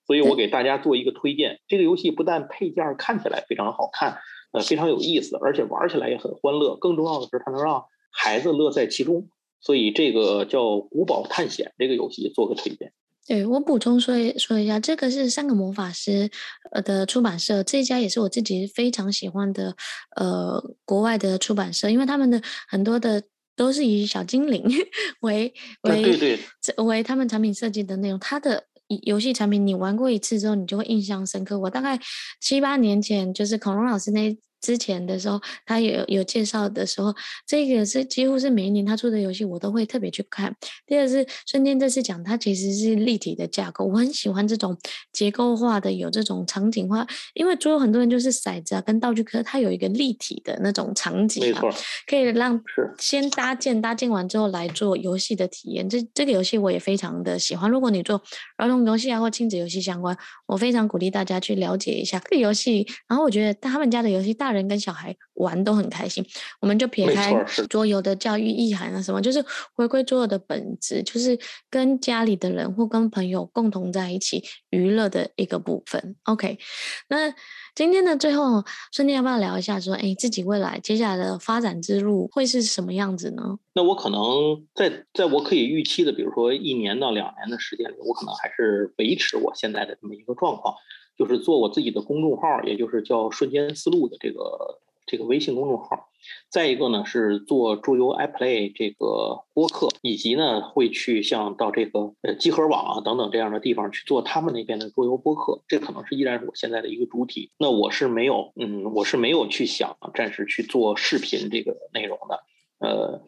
[SPEAKER 2] 所以我给大家做一个推荐，这个游戏不但配件看起来非常好看。呃非常有意思，而且玩起来也很欢乐。更重要的是，它能让孩子乐在其中。所以这个叫《古堡探险》这个游戏做个推荐。
[SPEAKER 1] 对，我补充说一说一下，这个是三个魔法师呃的出版社，这一家也是我自己非常喜欢的呃国外的出版社，因为他们的很多的都是以小精灵 为为
[SPEAKER 2] 对对
[SPEAKER 1] 为他们产品设计的内容，它的。游戏产品你玩过一次之后，你就会印象深刻。我大概七八年前，就是孔融老师那。之前的时候，他有有介绍的时候，这个是几乎是每一年他出的游戏，我都会特别去看。第二是瞬间这次讲，它其实是立体的架构，我很喜欢这种结构化的，有这种场景化。因为桌游很多人就是骰子啊跟道具，科它有一个立体的那种场景啊，可以让先搭建，搭建完之后来做游戏的体验。这这个游戏我也非常的喜欢。如果你做儿童游戏啊或亲子游戏相关，我非常鼓励大家去了解一下这个游戏。然后我觉得他们家的游戏大人。人跟小孩玩都很开心，我们就撇开桌游的教育意涵啊什么，就是回归桌游的本质，就是跟家里的人或跟朋友共同在一起娱乐的一个部分。OK，那今天的最后，瞬间要不要聊一下说，哎，自己未来接下来的发展之路会是什么样子呢？
[SPEAKER 2] 那我可能在在我可以预期的，比如说一年到两年的时间里，我可能还是维持我现在的这么一个状况。就是做我自己的公众号，也就是叫“瞬间思路”的这个这个微信公众号。再一个呢，是做桌游 iPlay 这个播客，以及呢会去像到这个呃集合网啊等等这样的地方去做他们那边的桌游播客。这可能是依然是我现在的一个主体。那我是没有，嗯，我是没有去想暂时去做视频这个内容的。呃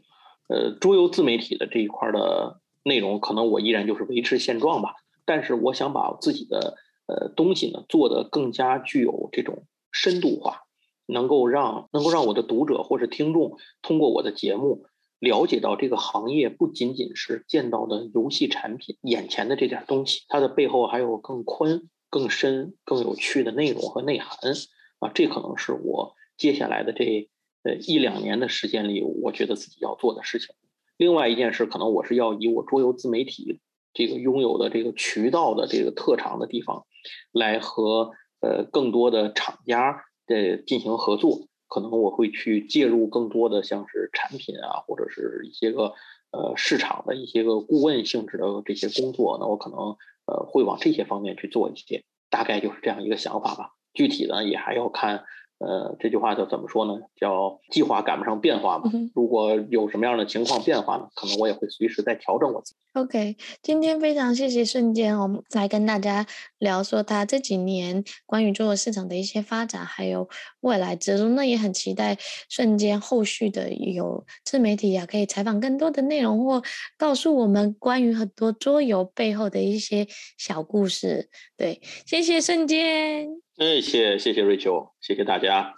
[SPEAKER 2] 呃，桌游自媒体的这一块的内容，可能我依然就是维持现状吧。但是我想把自己的。呃，东西呢做得更加具有这种深度化，能够让能够让我的读者或者听众通过我的节目了解到这个行业不仅仅是见到的游戏产品眼前的这点东西，它的背后还有更宽、更深、更有趣的内容和内涵啊！这可能是我接下来的这呃一两年的时间里，我觉得自己要做的事情。另外一件事，可能我是要以我桌游自媒体这个拥有的这个渠道的这个特长的地方。来和呃更多的厂家的进行合作，可能我会去介入更多的像是产品啊，或者是一些个呃市场的一些个顾问性质的这些工作，那我可能呃会往这些方面去做一些，大概就是这样一个想法吧。具体呢也还要看。呃，这句话叫怎么说呢？叫计划赶不上变化嘛。如果有什么样的情况变化呢，可能我也会随时再调整我自己。
[SPEAKER 1] OK，今天非常谢谢瞬间，我们来跟大家聊说他这几年关于桌游市场的一些发展，还有未来之路。那也很期待瞬间后续的有自媒体啊，可以采访更多的内容，或告诉我们关于很多桌游背后的一些小故事。对，谢谢瞬间。
[SPEAKER 2] 谢，谢谢谢瑞秋谢谢大家。